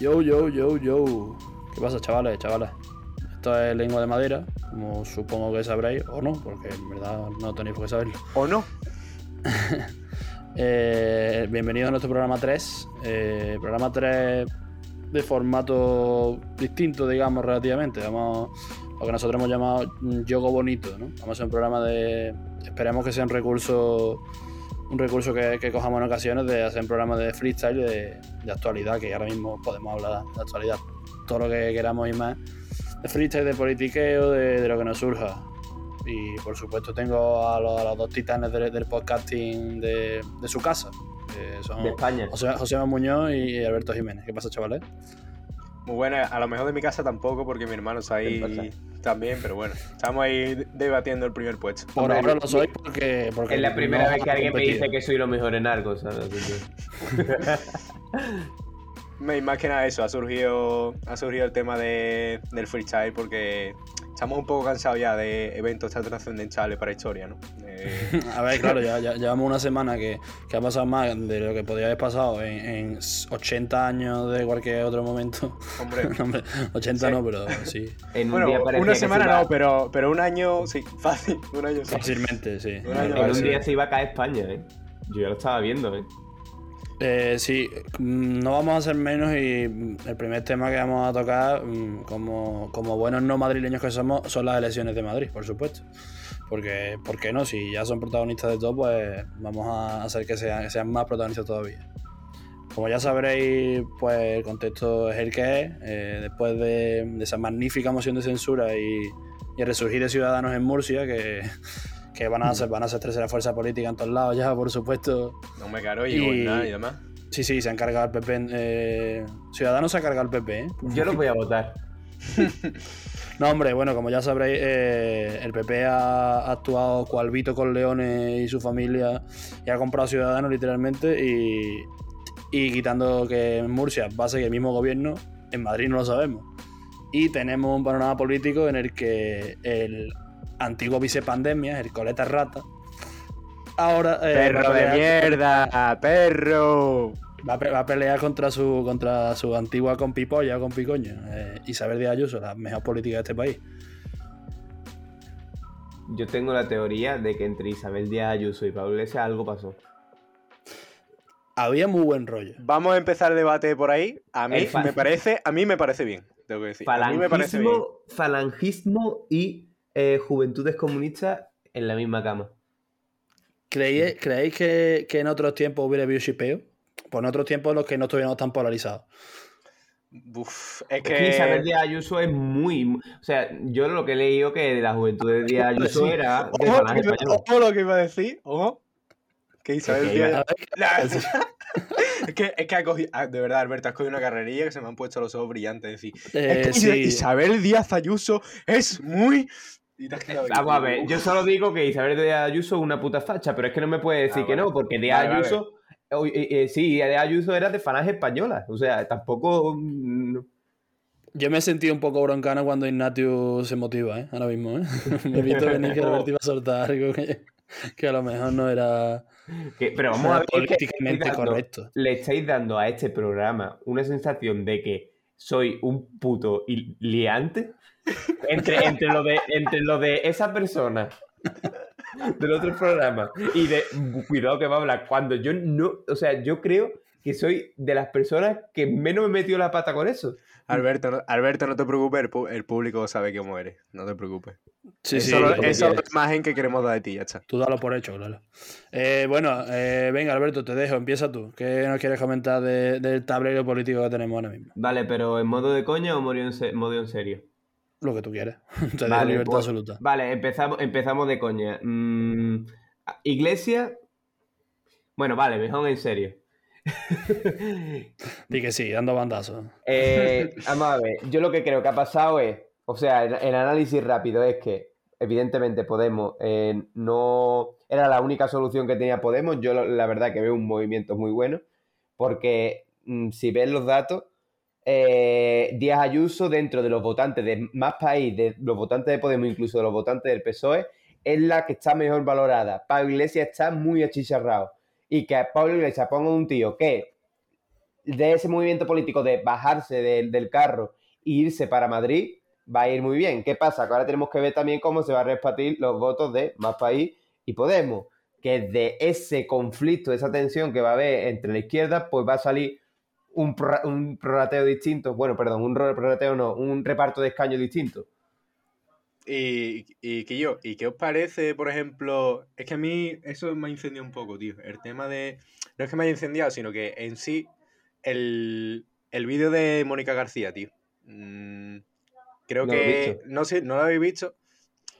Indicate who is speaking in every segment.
Speaker 1: Yo, yo, yo, yo. ¿Qué pasa, chavales, chavales? Esto es lengua de madera, como supongo que sabréis, o no, porque en verdad no tenéis por qué saberlo.
Speaker 2: ¿O no?
Speaker 1: Eh, bienvenido a nuestro programa 3. eh, programa 3 de formato distinto, digamos, relativamente. Vamos lo que nosotros hemos llamado Yogo Bonito, ¿no? Vamos a hacer un programa de. Esperemos que sea un recurso. Un recurso que, cojamos en ocasiones de hacer un programa de freestyle de, de actualidad, que ahora mismo podemos hablar de actualidad, todo lo que queramos y más. De freestyle, de politiqueo, de, de lo que nos surja. Y por supuesto tengo a los, a los dos titanes del, del podcasting de, de su casa. que son
Speaker 3: De España.
Speaker 1: José, José Muñoz y Alberto Jiménez. ¿Qué pasa, chavales?
Speaker 2: Muy buena. A lo mejor de mi casa tampoco, porque mi hermano está
Speaker 3: ¿Qué
Speaker 2: ahí también, pero bueno. Estamos ahí debatiendo el primer puesto.
Speaker 1: Por ahora lo soy porque, porque
Speaker 3: Es la primera
Speaker 1: no
Speaker 3: vez que alguien me dice que soy lo mejor en algo,
Speaker 2: Me- nada eso, ha surgido, ha surgido el tema de, del freestyle porque estamos un poco cansados ya de eventos tan trascendentales para historia, ¿no? Eh,
Speaker 1: A ver, claro, ya, ya- llevamos una semana que, que ha pasado más de lo que podría haber pasado en, en 80 años de cualquier otro momento.
Speaker 2: hombre,
Speaker 1: No, hombre, 80
Speaker 2: Sí.
Speaker 1: no, pero sí.
Speaker 3: En un
Speaker 2: bueno,
Speaker 3: día
Speaker 2: una
Speaker 3: se
Speaker 2: semana
Speaker 3: iba-
Speaker 2: no, pero, pero un año, sí, fácil, un año sí.
Speaker 1: Fácilmente, sí.
Speaker 2: Un año
Speaker 3: En un
Speaker 2: Sí.
Speaker 3: día se iba a caer España, ¿eh? Yo ya lo estaba viendo, ¿eh?
Speaker 1: Eh, sí, mm, no vamos a hacer menos y mm, el primer tema que vamos a tocar, mm, como, como buenos no madrileños que somos, son las elecciones de Madrid, por supuesto. Porque, ¿por qué no? Si ya son protagonistas de todo, pues vamos a hacer que sean, que sean más protagonistas todavía. Como ya sabréis, pues el contexto es el que es. Eh, después de, esa magnífica moción de censura y, y el resurgir de Ciudadanos en Murcia, que, que van a ser, van a ser tercera fuerza política en todos lados ya, por supuesto.
Speaker 2: No me caro y,
Speaker 1: Y-
Speaker 2: gobernar y demás.
Speaker 1: Sí, sí, se han cargado el PP. eh, Ciudadanos se ha cargado el PP, ¿eh?
Speaker 3: Yo lo voy a votar.
Speaker 1: No, hombre, bueno, como ya sabréis, eh, el PP ha, ha actuado cual Vito con Leones y su familia y ha comprado Ciudadanos literalmente y, y quitando que en Murcia va a seguir el mismo gobierno, en Madrid no lo sabemos. Y tenemos un panorama político en el que el antiguo vicepandemia, el coleta rata, ahora eh,
Speaker 2: ¡Perro de mierda! ¡Perro!
Speaker 1: va a pe- va a pelear contra su contra su antigua compipolla o compicoño, eh, Isabel Díaz Ayuso, la mejor política de este país.
Speaker 3: Yo tengo la teoría de que entre Isabel Díaz Ayuso y Pablo Iglesias algo pasó.
Speaker 1: Había muy buen rollo.
Speaker 2: Vamos a empezar el debate por ahí. A mí me parece, a mí me parece bien, tengo que decir. A mí me parece bien.
Speaker 3: Falangismo y eh, juventudes comunistas en la misma cama.
Speaker 1: ¿Creéis, ¿creéis que, que en otros tiempos hubiera habido shipeo? Pues en otros tiempos en los que no estuviéramos tan polarizados.
Speaker 2: Uf, es
Speaker 3: Es que Isabel
Speaker 2: que.
Speaker 3: Díaz Ayuso es muy. mu- O sea, yo lo que he leído que de la juventud de Díaz Ayuso
Speaker 1: Sí.
Speaker 3: era de
Speaker 2: Ojo, que- lo que iba a decir, ojo. Que Isabel
Speaker 3: Que iba-
Speaker 2: Díaz- es que, es que ha cogido, ah, de verdad, Alberto, has cogido una carrerilla que se me han puesto los ojos brillantes. Es decir,
Speaker 1: eh,
Speaker 2: es que
Speaker 1: sí.
Speaker 2: Isabel Díaz Ayuso es muy. Y te has quedado ahí.
Speaker 3: Vamos a ver, yo solo digo que Isabel Díaz Ayuso es una puta facha, pero es que no me puede decir
Speaker 2: Ah,
Speaker 3: que
Speaker 2: vale.
Speaker 3: no, porque
Speaker 2: Vale, vale.
Speaker 3: Ayuso. eh, eh, sí, Díaz Ayuso era de falange española. O sea, tampoco. mm,
Speaker 1: Yo me he sentido un poco broncano cuando Ignatius se motiva, ¿eh? Ahora mismo, ¿eh? me he visto venir que Alberto iba a soltar algo que, que a lo mejor no era,
Speaker 3: que- pero
Speaker 1: no
Speaker 3: vamos a ver. es que
Speaker 1: políticamente
Speaker 3: dando-
Speaker 1: correcto.
Speaker 3: le estáis dando a este programa una sensación de que soy un puto liante entre, entre, lo de, entre lo de esa persona del otro programa y de cuidado que va a hablar cuando yo no, o sea, yo creo que soy de las personas que menos me he metido la pata con eso.
Speaker 2: Alberto, no, Alberto, no te preocupes, el, público sabe cómo eres. No te preocupes.
Speaker 1: Sí,
Speaker 2: es
Speaker 1: sí,
Speaker 2: solo,
Speaker 1: tú,
Speaker 2: es la imagen que queremos dar de ti, ya está.
Speaker 1: Tú dalo por hecho, claro. Eh, bueno, eh, venga, Alberto, te dejo, empieza tú. ¿Qué nos quieres comentar de- del tablero político que tenemos ahora mismo?
Speaker 3: Vale, pero ¿en modo de coña o en, se- modo en serio?
Speaker 1: Lo que tú quieras. Te dejo
Speaker 3: Vale,
Speaker 1: libertad
Speaker 3: pues-
Speaker 1: absoluta.
Speaker 3: Vale, empezamos, empezamos de coña. Mm, iglesia. Bueno, vale, mejor en serio.
Speaker 1: Di que sí, dando bandazos.
Speaker 3: Eh, vamos a ver, yo lo que creo que ha pasado es, o sea, el, el análisis rápido es que, evidentemente, Podemos eh, no era la única solución que tenía Podemos. Yo, la verdad, que veo un movimiento muy bueno. porque mm, si ves los datos, eh, Díaz Ayuso, dentro de los votantes de más país, de los votantes de Podemos, incluso de los votantes del PSOE, es la que está mejor valorada. Pablo Iglesias está muy achicharrado. Y que Pablo Iglesias ponga un tío que de ese movimiento político de bajarse del carro e irse para Madrid, va a ir muy bien. ¿Qué pasa? Que ahora tenemos que ver también cómo se va a repartir los votos de Más País y Podemos. Que de ese conflicto, de esa tensión que va a haber entre la izquierda, pues va a salir un, un prorrateo distinto. Bueno, perdón, un prorrateo no, un reparto de escaños distinto.
Speaker 2: Y, y que yo, ¿y qué os parece, por ejemplo? Es que a mí eso me ha incendiado un poco, tío. El tema de. No es que me haya incendiado, sino que en sí, el, el vídeo de Mónica García, tío. Mm, creo que. No sé, no lo habéis visto.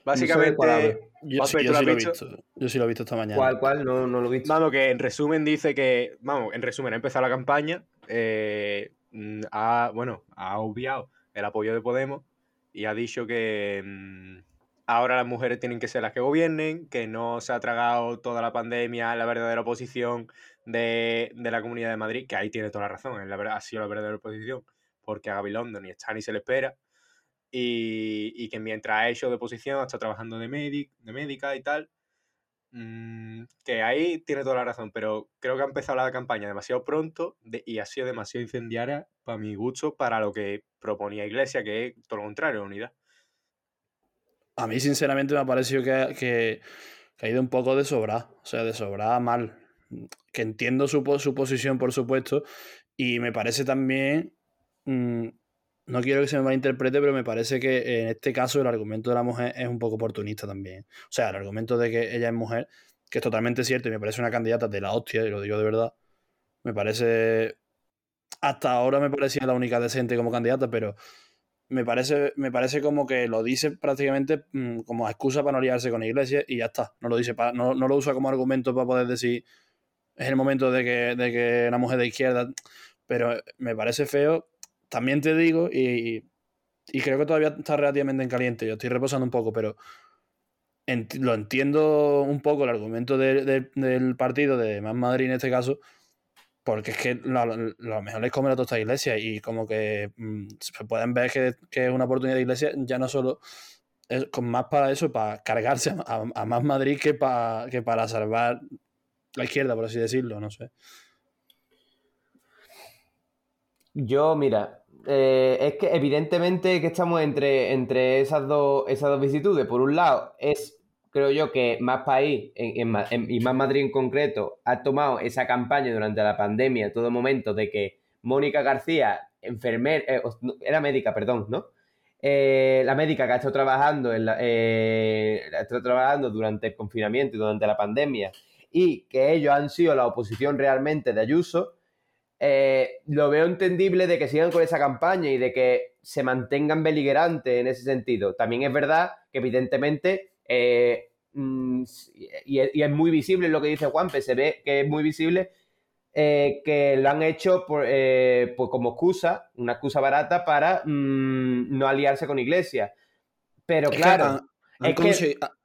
Speaker 2: Básicamente.
Speaker 1: yo, sí, lo he visto. Yo sí lo he visto esta mañana.
Speaker 3: ¿Cuál, cuál? No, no lo he visto.
Speaker 2: Vamos, que en resumen dice que. Vamos, en resumen, ha empezado la campaña. Eh, mm, ha, bueno, ha obviado el apoyo de Podemos y ha dicho que mm, ahora las mujeres tienen que ser las que gobiernen, que no se ha tragado toda la pandemia la verdadera oposición de, la Comunidad de Madrid, que ahí tiene toda la razón, la ha sido la verdadera oposición, porque a Gaby London ni está ni se le espera, y, que mientras ha hecho de oposición, está trabajando de, de médica y tal, mm, que ahí tiene toda la razón, pero creo que ha empezado la campaña demasiado pronto y ha sido demasiado incendiaria para mi gusto, para lo que proponía Iglesia, que es todo lo contrario, unidad.
Speaker 1: A mí, sinceramente, me ha parecido que, ha ido un poco de sobra, o sea, de sobra mal. Que entiendo su, su posición, por supuesto, y me parece también. Mm, no quiero que se me malinterprete, pero me parece que en este caso el argumento de la mujer es un poco oportunista también. O sea, el argumento de que ella es mujer, que es totalmente cierto y me parece una candidata de la hostia, y lo digo de verdad. Me parece hasta ahora me parecía la única decente como candidata, pero me parece, me parece como que lo dice prácticamente mm, como excusa para no liarse con Iglesias y ya está. No lo dice no, lo usa como argumento para poder decir es el momento de que, de que una mujer de izquierda. Pero me parece feo. También te digo, y, creo que todavía está relativamente en caliente. Yo estoy reposando un poco, pero lo entiendo un poco el argumento del partido de Más Madrid en este caso porque es que lo, mejor es comer a toda esta iglesia y como que mm, se pueden ver que, es una oportunidad de iglesia ya no solo es con más para eso, para cargarse a, más Madrid que para, que para salvar la izquierda, por así decirlo, no sé.
Speaker 3: Yo, mira, eh, es que evidentemente que estamos entre, entre esas, dos, esas dos vicitudes. Por un lado, es creo yo que Más País y Más Madrid en concreto ha tomado esa campaña durante la pandemia, en todo momento, de que Mónica García, enfermera, eh, era médica, perdón, ¿no? Eh, la médica que ha estado trabajando, en eh, ha estado trabajando durante el confinamiento y durante la pandemia y que ellos han sido la oposición realmente de Ayuso, lo veo entendible de que sigan con esa campaña y de que se mantengan beligerantes en ese sentido. También es verdad que evidentemente eh, mm, y, es muy visible lo que dice Juanpe, se ve que es muy visible eh, que lo han hecho por, eh, pues como excusa, una excusa barata para mm, no aliarse con Iglesia. Pero claro,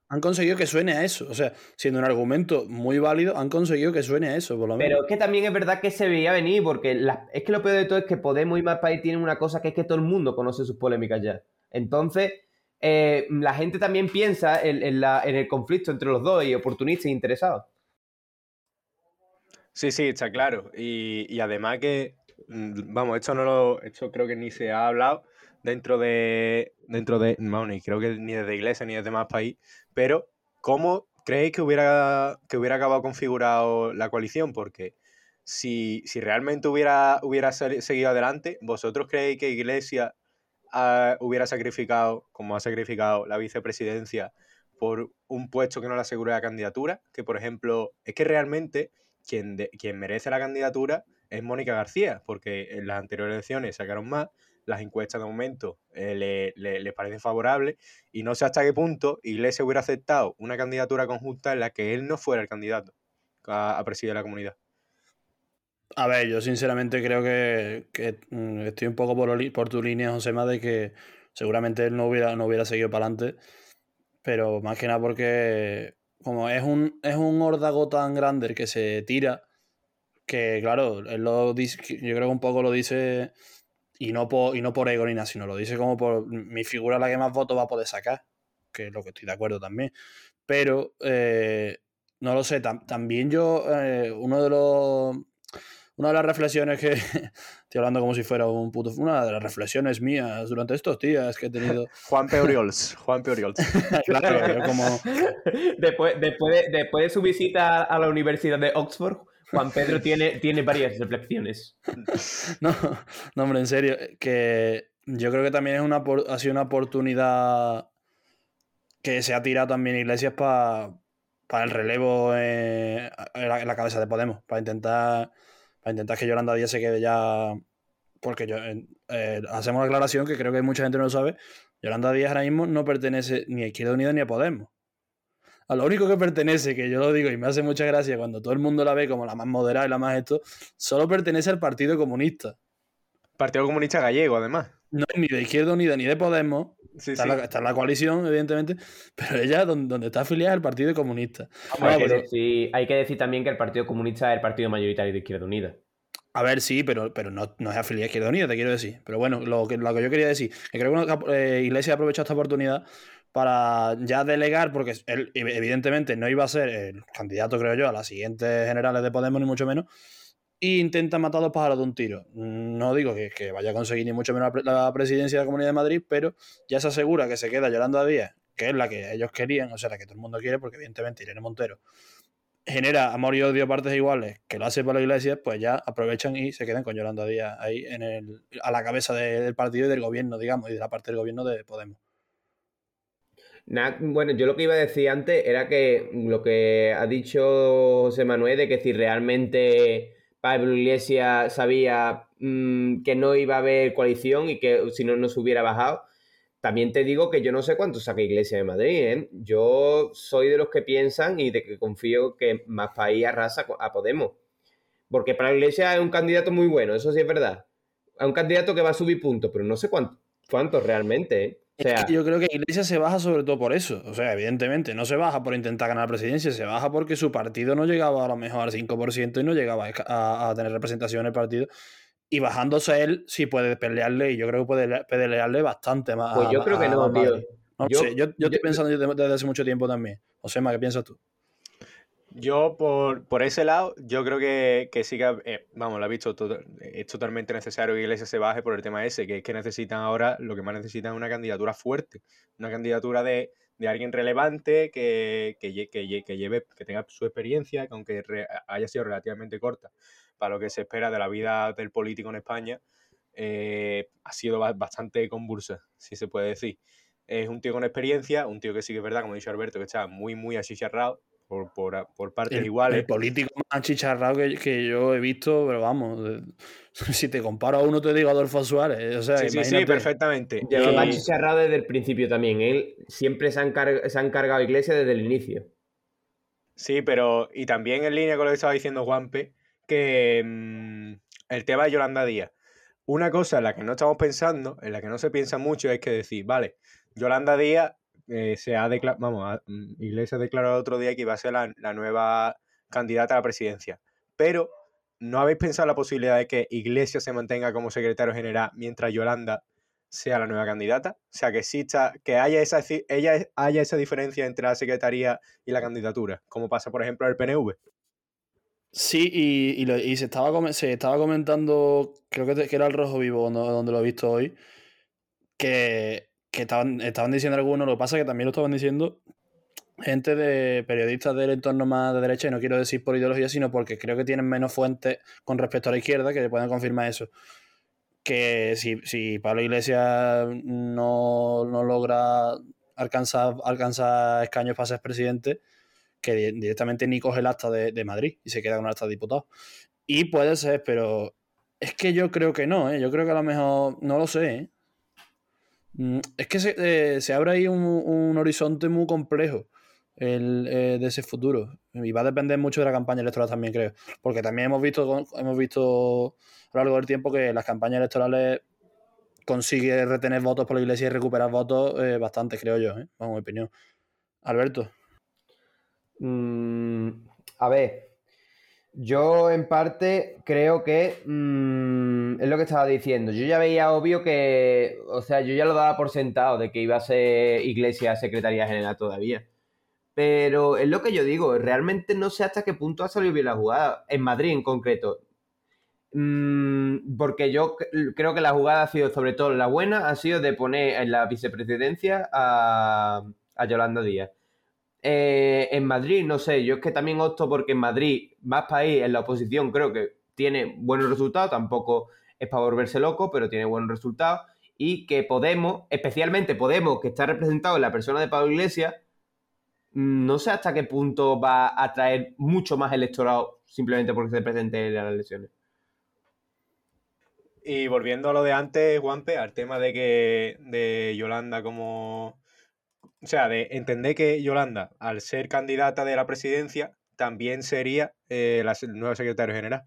Speaker 1: han, conseguido que suene a eso. O sea, siendo un argumento muy válido, han conseguido que suene a eso, por lo
Speaker 3: menos. Pero es que también es verdad que se veía venir, porque es que lo peor de todo es que Podemos y Más País tienen una cosa que es que todo el mundo conoce sus polémicas ya. Entonces, eh, la gente también piensa en, el conflicto entre los dos y oportunistas e interesados.
Speaker 2: Sí, sí, está claro. Y, además que, mm, vamos, esto no lo, esto creo que ni se ha hablado dentro de, dentro de, no, ni creo que ni desde Iglesia ni desde más país, pero ¿cómo creéis que hubiera, que hubiera acabado configurado la coalición? Porque si, si realmente hubiera, hubiera seguido adelante, ¿vosotros creéis que Iglesia hubiera sacrificado, como ha sacrificado la vicepresidencia, por un puesto que no le asegure la candidatura, que por ejemplo, es que realmente quien, quien merece la candidatura es Mónica García, porque en las anteriores elecciones sacaron más, las encuestas de momento eh, le, parecen favorables y no sé hasta qué punto Iglesias hubiera aceptado una candidatura conjunta en la que él no fuera el candidato a presidir la comunidad.
Speaker 1: A ver, yo sinceramente creo que, mm, estoy un poco por, por tu línea, Josema, de que seguramente él no hubiera, no hubiera seguido para adelante, pero más que nada porque como es un, es un órdago tan grande el que se tira, que claro, él lo dice, yo creo que un poco lo dice y no por, y no por ego ni nada, sino lo dice como por mi figura la que más votos va a poder sacar, que es lo que estoy de acuerdo también. Pero eh, no lo sé, también yo, eh, uno de los una de las reflexiones que estoy hablando como si fuera un puto una de las reflexiones mías durante estos días que he tenido
Speaker 2: Juan Peoriols Juan Peoriols
Speaker 1: claro como
Speaker 3: después, después, de, después de su visita a la Universidad de Oxford Juan Pedro tiene, tiene varias reflexiones.
Speaker 1: No, no, hombre, en serio, que yo creo que también es una, ha sido una oportunidad que se ha tirado también Iglesias para el relevo en, la, cabeza de Podemos, para intentar, para intentar que Yolanda Díaz se quede ya. Porque yo, eh, hacemos la aclaración que creo que mucha gente no lo sabe. Yolanda Díaz ahora mismo no pertenece ni a Izquierda Unida ni a Podemos a lo único que pertenece, que yo lo digo y me hace mucha gracia cuando todo el mundo la ve como la más moderada y la más esto, solo pertenece al Partido Comunista.
Speaker 2: Partido Comunista Gallego, además.
Speaker 1: No es ni de Izquierda Unida ni de Podemos. está, En la, coalición, evidentemente, pero ella donde, está afiliada es el Partido Comunista.
Speaker 3: hay, que decir, hay, que decir, también que el Partido Comunista es el partido mayoritario de Izquierda Unida.
Speaker 1: A ver, sí, pero, pero no, no es afiliada a Izquierda Unida, te quiero decir. Pero bueno, lo que, lo que yo quería decir, que creo que eh, Iglesia ha aprovechado esta oportunidad para ya delegar, porque él evidentemente no iba a ser el candidato, creo yo, a las siguientes generales de Podemos, ni mucho menos, e intenta matar a los pájaros de un tiro. No digo que, vaya a conseguir ni mucho menos la, presidencia de la Comunidad de Madrid, pero ya se asegura que se queda Yolanda Díaz, que es la que ellos querían, o sea, la que todo el mundo quiere, porque evidentemente Irene Montero genera amor y odio a partes iguales, que lo hace por la iglesia, pues ya aprovechan y se quedan con Yolanda Díaz ahí en el, a la cabeza del partido y del gobierno, digamos, y de la parte del gobierno de Podemos
Speaker 3: bueno, yo lo que iba a decir antes era que lo que ha dicho José Manuel de que si realmente Pablo Iglesias sabía mm, que no iba a haber coalición y que si no, no se hubiera bajado, también te digo que yo no sé cuánto saca Iglesia de Madrid. ¿eh? Yo soy de los que piensan y de que confío que más país arrasa a Podemos. Porque para Iglesias es un candidato muy bueno, eso sí es verdad. Es un candidato que va a subir puntos, pero no sé cuánto, cuántos realmente. ¿eh?
Speaker 1: Yo creo que Iglesias se baja sobre todo por eso. O sea, evidentemente, no se baja por intentar ganar la presidencia, se baja porque su partido no llegaba a lo mejor al 5% y no llegaba a, tener representación en el partido. Y bajándose él, sí puede pelearle, y yo creo que puede pelearle bastante más.
Speaker 3: Pues yo creo que no, tío.
Speaker 1: No yo, sé, yo, estoy pensando desde hace mucho tiempo también. O sea, ¿qué piensas tú?
Speaker 2: Yo, por, por, ese lado, yo creo que, que sí que, eh, vamos, lo ha visto, es totalmente necesario que Iglesia se baje por el tema ese, que es que necesitan ahora, lo que más necesitan es una candidatura fuerte, una candidatura de, de alguien relevante que, que, que, lleve, que tenga su experiencia, que aunque haya sido relativamente corta para lo que se espera de la vida del político en España, eh, ha sido bastante convulsa, si se puede decir. Es un tío con experiencia, un tío que sí que es verdad, como ha dicho Alberto, que está muy, muy achicharrado, por, por, por partes iguales.
Speaker 1: El político más chicharrado que, que, yo he visto, pero vamos, si te comparo a uno te digo Adolfo Suárez. O sea,
Speaker 2: sí, sí, perfectamente.
Speaker 3: Lleva más chicharrado desde el principio también. Él siempre se han, se han cargado Iglesia desde el inicio.
Speaker 2: Sí, pero y también en línea con lo que estaba diciendo Juanpe, que mm, el tema de Yolanda Díaz. Una cosa en la que no estamos pensando, en la que no se piensa mucho, es que decir, vale, Yolanda Díaz eh, se ha declarado, vamos, mm, Iglesias declarado otro día que iba a ser la, nueva candidata a la presidencia. Pero, ¿no habéis pensado la posibilidad de que Iglesias se mantenga como secretario general mientras Yolanda sea la nueva candidata? O sea, que exista, que haya esa, ella, haya esa diferencia entre la secretaría y la candidatura, como pasa, por ejemplo, en el PNV.
Speaker 1: Sí, y, se, estaba, se estaba comentando, creo que, que era el Rojo Vivo donde lo he visto hoy, que que estaban, estaban diciendo algunos, lo que pasa es que también lo estaban diciendo gente de periodistas del entorno más de derecha, y no quiero decir por ideología, sino porque creo que tienen menos fuentes con respecto a la izquierda que pueden confirmar eso. Que si, si Pablo Iglesias no, logra alcanzar, alcanzar escaños para ser presidente, que directamente ni coge el acta de, de Madrid y se queda con el acta de diputado. Y puede ser, pero es que yo creo que no, ¿eh? yo creo que a lo mejor, no lo sé, ¿eh? Mm, es que se, eh, abre ahí un, horizonte muy complejo el, eh, de ese futuro. Y va a depender mucho de la campaña electoral también, creo. Porque también hemos visto, hemos visto a lo largo del tiempo que las campañas electorales consigue retener votos por la iglesia y recuperar votos eh, bastante, creo yo. Vamos, mi opinión. Alberto.
Speaker 3: Mm, a ver, Yo, en parte, creo que mm, es lo que estaba diciendo. Yo ya veía obvio que, o sea, yo ya lo daba por sentado de que iba a ser Iglesia Secretaría General todavía. Pero es lo que yo digo, realmente no sé hasta qué punto ha salido bien la jugada, en Madrid en concreto. Mm, porque yo creo que la jugada ha sido, sobre todo la buena, ha sido de poner en la vicepresidencia a, a Yolanda Díaz. Eh, en Madrid, no sé, yo es que también opto porque en Madrid, más país, en la oposición, creo que tiene buenos resultados, tampoco es para volverse loco, pero tiene buenos resultados. Y que Podemos, especialmente Podemos, que está representado en la persona de Pablo Iglesias, mm, no sé hasta qué punto va a atraer mucho más electorado simplemente porque se presente en las elecciones.
Speaker 2: Y volviendo a lo de antes, Juanpe, al tema de que de Yolanda como o sea, de entender que Yolanda, al ser candidata de la presidencia, también sería eh, la nueva secretaria general.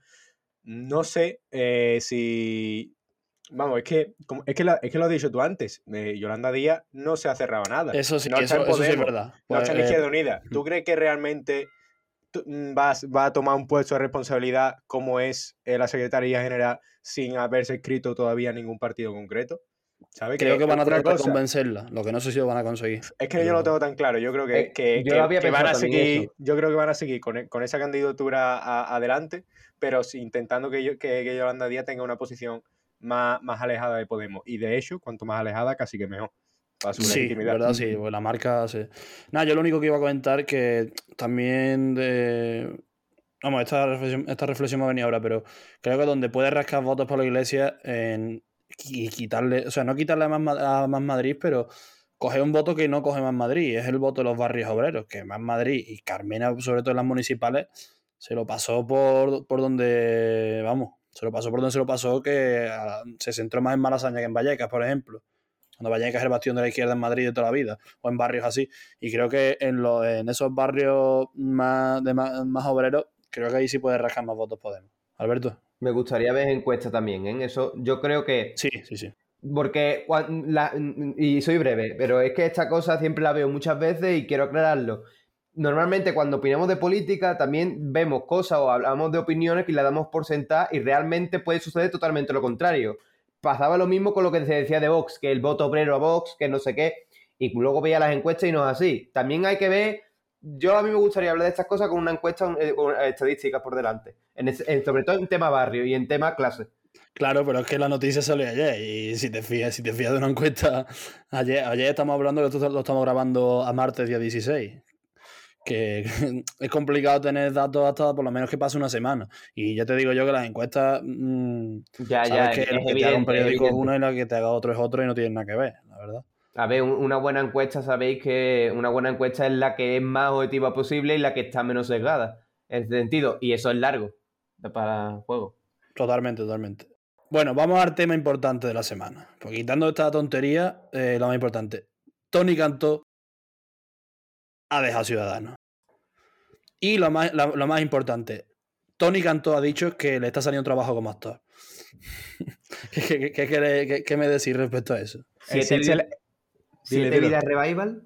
Speaker 2: No sé eh, si. Vamos, es que, es, que es que lo has dicho tú antes. Eh, Yolanda Díaz no se ha cerrado nada.
Speaker 1: Eso sí, eso, sí es verdad.
Speaker 2: No está en pues, Izquierda Unida. ¿Tú crees que realmente mm, vas, va a tomar un puesto de responsabilidad como es la secretaría general sin haberse escrito todavía ningún partido concreto?
Speaker 1: Creo que, van a tratar de convencerla, lo que no sé si lo van a conseguir.
Speaker 2: Es que yo no lo tengo tan claro. Yo creo que, eh, yo van a seguir, yo creo que van a seguir con, con esa candidatura adelante, pero intentando que, que, Yolanda Díaz tenga una posición más, más alejada de Podemos. Y de hecho, cuanto más alejada, casi que mejor.
Speaker 1: Para su sí, verdad, sí, pues la marca. Sí. Nada, yo lo único que iba a comentar que también de. Vamos, esta reflexión, esta reflexión me ha venido ahora, pero creo que donde puede rascar votos por la iglesia en, y quitarle, o sea, no quitarle a más, a más Madrid, pero coge un voto que no coge más Madrid, es el voto de los barrios obreros, que más Madrid y Carmena, sobre todo en las municipales, se lo pasó por, por donde, vamos, se lo pasó por donde se lo pasó, que ah, se centró más en Malasaña que en Vallecas, por ejemplo. Cuando Vallecas es el bastión de la izquierda en Madrid de toda la vida, o en barrios así. Y creo que en, lo, en esos barrios más, de más, más obreros, creo que ahí sí puede rascar más votos Podemos. Alberto.
Speaker 3: Me gustaría ver encuestas también, ¿eh? Eso yo creo que...
Speaker 1: Sí, sí, sí.
Speaker 3: Porque, y soy breve, pero es que esta cosa siempre la veo muchas veces y quiero aclararlo. Normalmente cuando opinamos de política también vemos cosas o hablamos de opiniones que la damos por sentada y realmente puede suceder totalmente lo contrario. Pasaba lo mismo con lo que se decía de Vox, que el voto obrero a Vox, que no sé qué, y luego veía las encuestas y no es así. También hay que ver yo a mí me gustaría hablar de estas cosas con una encuesta eh, con estadísticas por delante, sobre todo en tema barrio y en tema clase.
Speaker 1: Claro, pero es que la noticia salió ayer y si te fías, si te fías de una encuesta, ayer, ayer estamos hablando que esto lo estamos grabando a martes día 16, que es complicado tener datos hasta por lo menos que pase una semana. Y ya te digo yo que las encuestas,
Speaker 3: mm, ya, ya,
Speaker 1: que es, que un periódico es uno y la que te haga otro es otro y no tienen nada que ver, la verdad.
Speaker 3: A ver, una buena encuesta, sabéis que una buena encuesta es la que es más objetiva posible y la que está menos sesgada. En ese sentido, y eso es largo para el juego.
Speaker 1: Totalmente, totalmente. Bueno, vamos al tema importante de la semana. Pues quitando esta tontería, eh, lo más importante. Tony Cantó ha dejado Ciudadanos. Y lo más, lo más importante, Tony Cantó ha dicho que le está saliendo trabajo como actor. ¿Qué, me decís respecto a eso?
Speaker 3: ¿Siete vidas revival?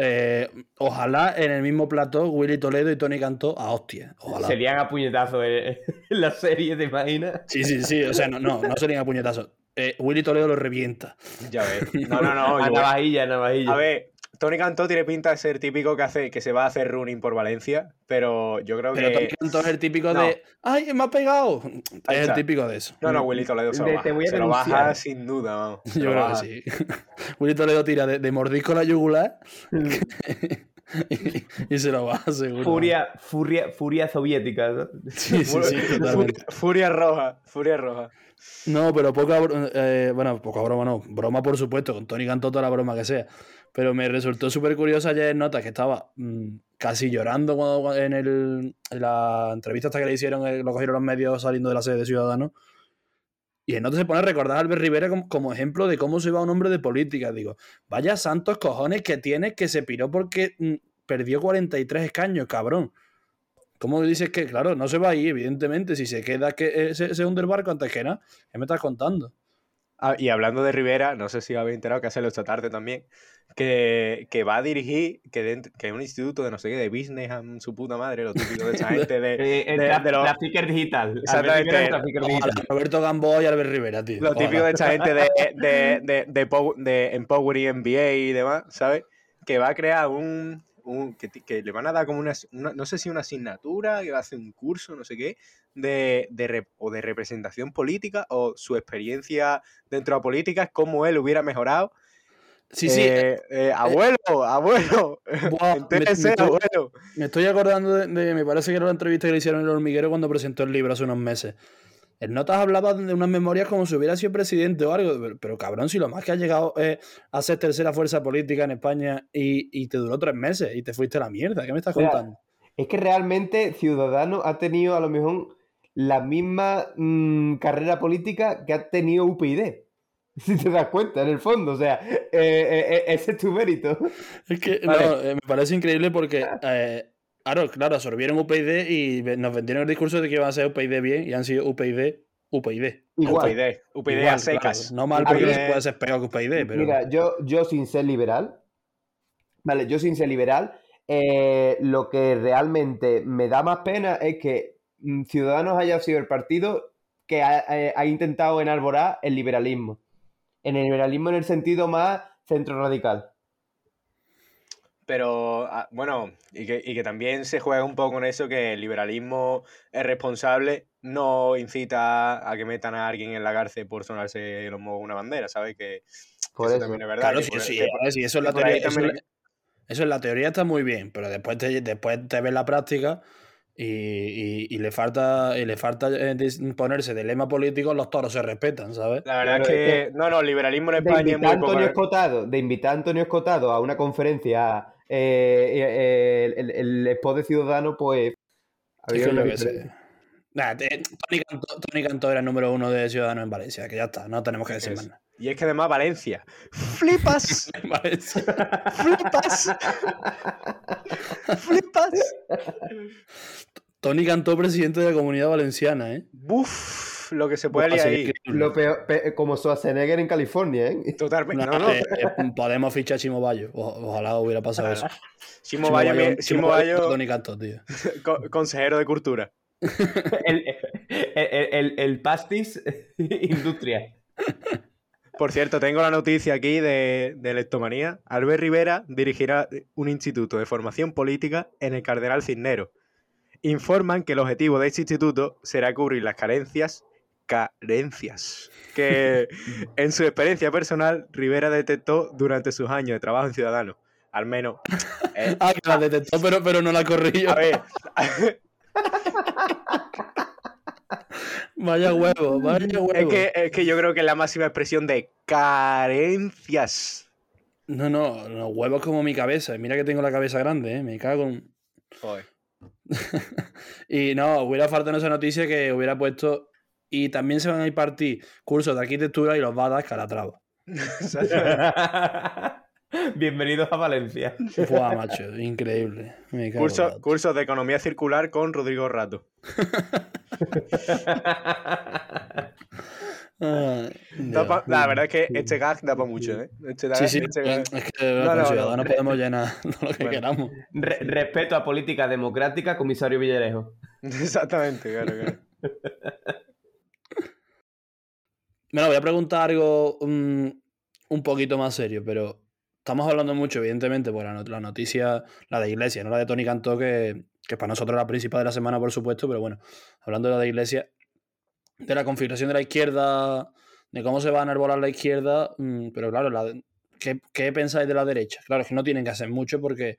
Speaker 1: Eh, ojalá en el mismo plató Willy Toledo y Tony Cantó a hostia.
Speaker 3: Serían a puñetazo en, la serie, ¿te imaginas?
Speaker 1: Sí, sí, sí. O sea, no, no, no serían a puñetazo. Eh, Willy Toledo lo revienta.
Speaker 2: Ya ves. No, no, no.
Speaker 3: a navajilla, navajilla.
Speaker 2: A ver, Tony Cantó tiene pinta de ser típico que hace que se va a hacer running por Valencia, pero yo creo que.
Speaker 1: Pero Tony Cantó es el típico de. ¡Ay, me ha pegado! Es el típico de eso.
Speaker 2: No, no, Willy Toledo se, lo baja. se lo baja sin duda, vamos.
Speaker 1: Yo creo que sí. Willy Toledo tira de, de mordisco la yugular y, se lo baja seguro.
Speaker 3: Furia, furia, furia soviética, ¿no?
Speaker 1: Sí, sí, sí,
Speaker 2: totalmente. Furia roja, furia roja.
Speaker 1: No, pero poca. Eh, bueno, poca broma no. Broma, por supuesto, con Tony Cantó toda la broma que sea. Pero me resultó súper curioso ayer en notas que estaba mm, casi llorando cuando, en, el, la entrevista hasta que le hicieron, eh, lo cogieron los medios saliendo de la sede de Ciudadanos. Y en notas se pone a recordar a Albert Rivera como, ejemplo de cómo se va un hombre de política. Digo, vaya santos cojones que tiene que se piró porque mm, perdió 43 escaños, cabrón. ¿Cómo dices que, claro, no se va ahí, evidentemente, si se queda que eh, se, hunde el barco antes que nada? ¿Qué me estás contando?
Speaker 2: Ah, y hablando de Rivera, no sé si habéis enterado que hace esta tarde también, que, que, va a dirigir, que, dentro, que es un instituto de no sé qué, de business, a su puta madre, lo típico de esa gente de,
Speaker 3: Eh,
Speaker 2: de,
Speaker 3: la,
Speaker 2: de los-
Speaker 3: Traficker digital.
Speaker 2: Exactamente.
Speaker 3: Albert Rivera, Traficker digital.
Speaker 1: Roberto Gamboa y Albert Rivera, tío.
Speaker 2: lo típico de esa gente de, de, de, de, de Empowering MBA y demás, ¿sabes? Que va a crear un... un- que, le van a dar como una, una- no sé si una asignatura, que va a hacer un curso, no sé qué, de, de o de representación política o su experiencia dentro de la política, cómo él hubiera mejorado.
Speaker 1: Sí, sí.
Speaker 2: Eh, eh, abuelo, abuelo,
Speaker 1: Buah, me-
Speaker 2: entérese,
Speaker 1: me estoy-
Speaker 2: abuelo.
Speaker 1: Me estoy acordando de, de- Me parece que era la entrevista que le hicieron en el hormiguero cuando presentó el libro hace unos meses. En notas hablaba de unas memorias como si hubiera sido presidente o algo. Pero, pero, cabrón, si lo más que has llegado es a ser tercera fuerza política en España y, y te duró tres meses y te fuiste a la mierda. ¿Qué me estás contando?
Speaker 3: Es que realmente Ciudadanos ha tenido a lo mejor la misma mm, carrera política que ha tenido UPyD. Si te das cuenta, en el fondo. O sea, eh, eh, eh, ese es tu mérito.
Speaker 1: Es que
Speaker 3: Vale.
Speaker 1: no, eh, me parece increíble porque. Claro, claro, absorbieron UPyD y nos vendieron el discurso de que iban a ser UPyD bien y han sido UPyD, UPyD.
Speaker 3: Igual.
Speaker 2: UPyD, UPyD
Speaker 1: Igual,
Speaker 2: a secas.
Speaker 1: claro. No mal
Speaker 3: UPyD.
Speaker 1: porque puede ser peor que UPyD, pero.
Speaker 3: Mira, yo, yo sin ser liberal, vale, yo sin ser liberal, eh, lo que realmente me da más pena es que mm, Ciudadanos haya sido el partido que ha, eh, ha intentado enarborar el liberalismo. En el liberalismo en el sentido más centro radical.
Speaker 2: Pero ah, bueno, y que, y que también se juega un poco con eso, que el liberalismo es responsable, no incita a que metan a alguien en la cárcel por sonarse los mocos una bandera, ¿sabes? Que,
Speaker 3: Por
Speaker 2: eso
Speaker 3: eso.
Speaker 2: también es verdad.
Speaker 1: Claro,
Speaker 2: que
Speaker 1: sí,
Speaker 2: por-
Speaker 1: sí,
Speaker 2: que
Speaker 1: a
Speaker 2: por-
Speaker 1: ver, sí, eso, en la teoría, eso,
Speaker 2: también-
Speaker 1: eso en la teoría está muy bien, pero después te, después te ves la práctica y, y- y le falta, y le falta eh, ponerse de lema político, los toros se respetan, ¿sabes?
Speaker 2: La verdad es que,
Speaker 3: es
Speaker 2: no, no, el liberalismo en
Speaker 3: De
Speaker 2: España es muy poco.
Speaker 3: Antonio Escotado, de invitar a Antonio Escotado a una conferencia eh, eh, el, el, el expos de Ciudadanos, pues...
Speaker 1: Es que
Speaker 3: había una
Speaker 1: qué sé. Nah, Tony, Cantó, Tony Cantó era el número uno de Ciudadanos en Valencia, que ya está, no tenemos que decir más nada.
Speaker 2: Y es que además Valencia. ¡Flipas!
Speaker 1: Valencia.
Speaker 2: ¡Flipas! ¡Flipas!
Speaker 1: Tony Cantó, presidente de la comunidad valenciana, ¿eh?
Speaker 2: ¡Buf! Lo que se puede ahí.
Speaker 3: Lo peor, pe- como Schwarzenegger en California, ¿eh?
Speaker 2: Totalmente.
Speaker 1: No,
Speaker 2: No,
Speaker 1: eh, eh, podemos fichar a Chimo Bayo. O- ojalá hubiera pasado eso.
Speaker 2: Chimo Bayo, Chimo
Speaker 1: Bayo, Tony Cantó, tío.
Speaker 2: co- consejero de cultura.
Speaker 3: El, el, el, el pastis industria.
Speaker 2: Por cierto, tengo la noticia aquí de, de Leptomanía. Albert Rivera dirigirá un instituto de formación política en el Cardenal Cisnero. Informan que el objetivo de este instituto será cubrir las carencias, carencias, que en su experiencia personal Rivera detectó durante sus años de trabajo en Ciudadanos. Al menos. eh,
Speaker 1: Ah, que la detectó, pero, pero no la corrió.
Speaker 2: a ver,
Speaker 1: Vaya huevo, vaya huevo.
Speaker 2: es que, es que yo creo que es la máxima expresión de carencias.
Speaker 1: No, no, los huevos como mi cabeza. Mira que tengo la cabeza grande, ¿eh? Me cago en...
Speaker 2: Joder.
Speaker 1: Y no, hubiera faltado en esa noticia que hubiera puesto... Y también se van a impartir cursos de arquitectura y los va a dar Calatrava.
Speaker 3: Bienvenidos a Valencia.
Speaker 1: Buah, macho, increíble. En
Speaker 2: Curso- cursos de economía circular con Rodrigo Rato. Pa- la verdad es que este gag da para mucho, ¿eh? Este,
Speaker 1: Sí, sí,
Speaker 2: este gag-
Speaker 1: es que
Speaker 2: No, no, no.
Speaker 1: Ciudadanos podemos llenar lo que
Speaker 2: Bueno.
Speaker 1: queramos.
Speaker 3: Re- respeto a política democrática, comisario Villarejo.
Speaker 2: Exactamente, claro, claro.
Speaker 1: Bueno, voy a preguntar algo mm, un poquito más serio, pero estamos hablando mucho, evidentemente, por la, not- la noticia, la de Iglesia, no la de Tony Cantó, que, que para nosotros es la principal de la semana, por supuesto, pero bueno, hablando de la de Iglesia, de la configuración de la izquierda, de cómo se va a enarbolar la izquierda, mm, pero claro, la ¿qué, qué pensáis de la derecha? Claro, es que no tienen que hacer mucho porque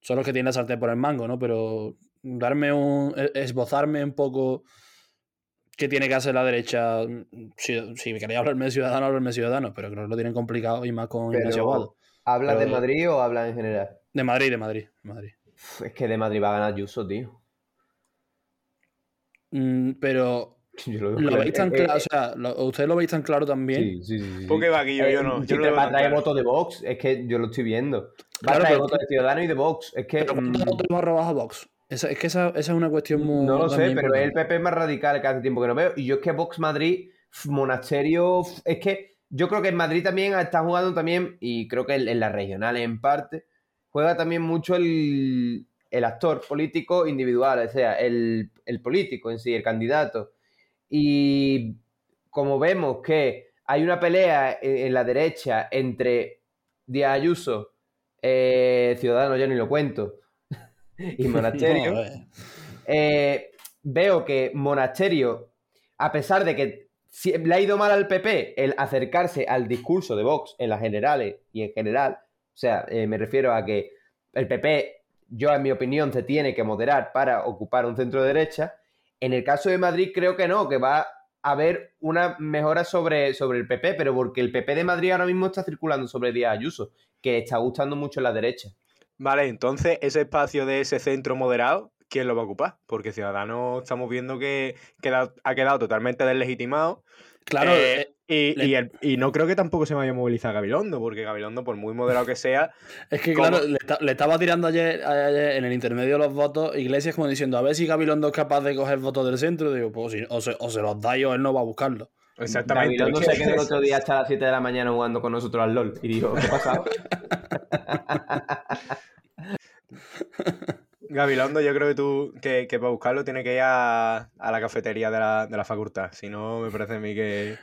Speaker 1: son los que tienen la sartén por el mango, ¿no? Pero darme un. e- esbozarme un poco qué tiene que hacer la derecha. mm, Si, si queréis hablarme de ciudadanos, hablarme de ciudadanos, pero creo que lo tienen complicado y más con
Speaker 3: Pero-
Speaker 1: Ignacio Aguado.
Speaker 3: ¿Habla de Madrid o habla en general?
Speaker 1: De Madrid, de Madrid, de Madrid.
Speaker 3: Es que de Madrid va a ganar Ayuso, tío.
Speaker 1: Mm, pero
Speaker 3: Yo lo,
Speaker 1: lo
Speaker 3: claro.
Speaker 1: veis tan
Speaker 3: Eh,
Speaker 1: claro,
Speaker 3: eh,
Speaker 1: o sea, lo- ¿ustedes lo veis tan claro también?
Speaker 3: Sí, sí, sí. sí.
Speaker 2: Porque vaguillo, yo
Speaker 3: Eh,
Speaker 2: no.
Speaker 3: si
Speaker 2: Yo no
Speaker 3: te
Speaker 2: lo
Speaker 3: va
Speaker 2: veo
Speaker 3: a traer
Speaker 2: claro.
Speaker 3: votos de Vox, es que yo lo estoy viendo. Va
Speaker 1: Claro,
Speaker 3: a traer votos de Ciudadanos y de Vox. Es que.
Speaker 1: Pero ¿cuántos
Speaker 3: mm,
Speaker 1: votos va a robar a Vox? Esa- es que esa, esa es una cuestión muy.
Speaker 3: no lo sé, pero el
Speaker 1: importante.
Speaker 3: PP es más radical que hace tiempo que no veo. Y yo es que Vox Madrid Monasterio, es que yo creo que en Madrid también está jugando también, y creo que en, las regionales en parte, juega también mucho el, actor político individual, o sea, el, político en sí, el candidato. Y como vemos que hay una pelea en, la derecha entre Díaz Ayuso, eh, Ciudadanos, ya ni lo cuento, y Monasterio, eh, veo que Monasterio, a pesar de que le ha ido mal al PP el acercarse al discurso de Vox en las generales y en general, o sea, eh, me refiero a que el PP, yo en mi opinión, se tiene que moderar para ocupar un centro derecha. En el caso de Madrid creo que no, que va a haber una mejora sobre, sobre el PP, pero porque el PP de Madrid ahora mismo está circulando sobre Díaz Ayuso, que está gustando mucho en la derecha.
Speaker 2: Vale, entonces ese espacio de ese centro moderado quién lo va a ocupar, porque Ciudadanos estamos viendo que ha quedado totalmente deslegitimado.
Speaker 1: Claro,
Speaker 2: eh, eh, y, no creo que tampoco se vaya a movilizar Gabilondo, porque Gabilondo, por muy moderado que sea.
Speaker 1: Es que, claro, le, estaba tirando ayer, en el intermedio los votos, Iglesias como diciendo, a ver si Gabilondo es capaz de coger votos del centro. Digo, pues o, se, los da o él no va a buscarlo.
Speaker 3: Exactamente. Gabilondo se quedó el otro día hasta las 7 de la mañana jugando con nosotros al LOL. Y dijo, ¿qué ha pasado?
Speaker 2: Gabilondo, yo creo que tú, que, para buscarlo, tiene que ir a, la cafetería de la, facultad. Si no, me parece a mí que.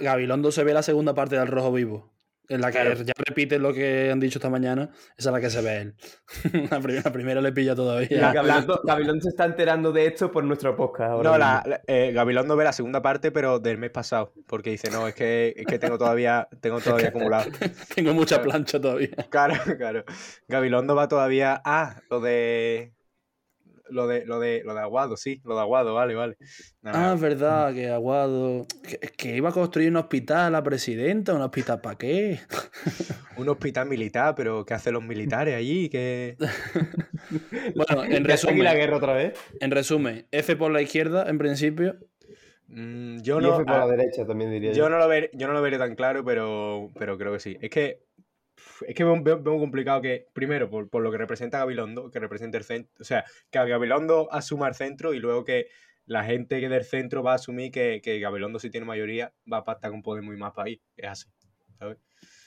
Speaker 1: Gabilondo se ve la segunda parte del Rojo Vivo. En la que ya repiten lo que han dicho esta mañana, esa es la que se ve él. la, primera, le pilla todavía.
Speaker 3: Gabilondo, se está enterando de esto por nuestro podcast.
Speaker 2: no, la, eh, Gabilondo ve la segunda parte, pero del mes pasado. Porque dice, no, es que, es que tengo todavía, tengo todavía acumulado.
Speaker 1: tengo mucha plancha todavía.
Speaker 2: Claro, claro. Gabilondo va todavía. Ah, lo de lo de, lo de, lo de Aguado, sí, lo de Aguado, vale, vale.
Speaker 1: ah, es verdad, que Aguado. Que, iba a construir un hospital a la presidenta, ¿un hospital para qué?
Speaker 2: un hospital militar, pero ¿qué hacen los militares allí? que
Speaker 1: bueno, en resumen. la guerra otra vez? En resumen, F por la izquierda, en principio.
Speaker 2: Mm, yo no,
Speaker 3: F por la derecha también diría
Speaker 2: yo. No lo yo no lo veré tan claro, pero, pero creo que sí. Es que es que veo, complicado que, primero, por, lo que representa Gabilondo, que representa el centro, o sea, que Gabilondo asuma el centro y luego que la gente del centro va a asumir que, que Gabilondo, si tiene mayoría, va a pactar con Podemos y más país. Es así, ¿sabes?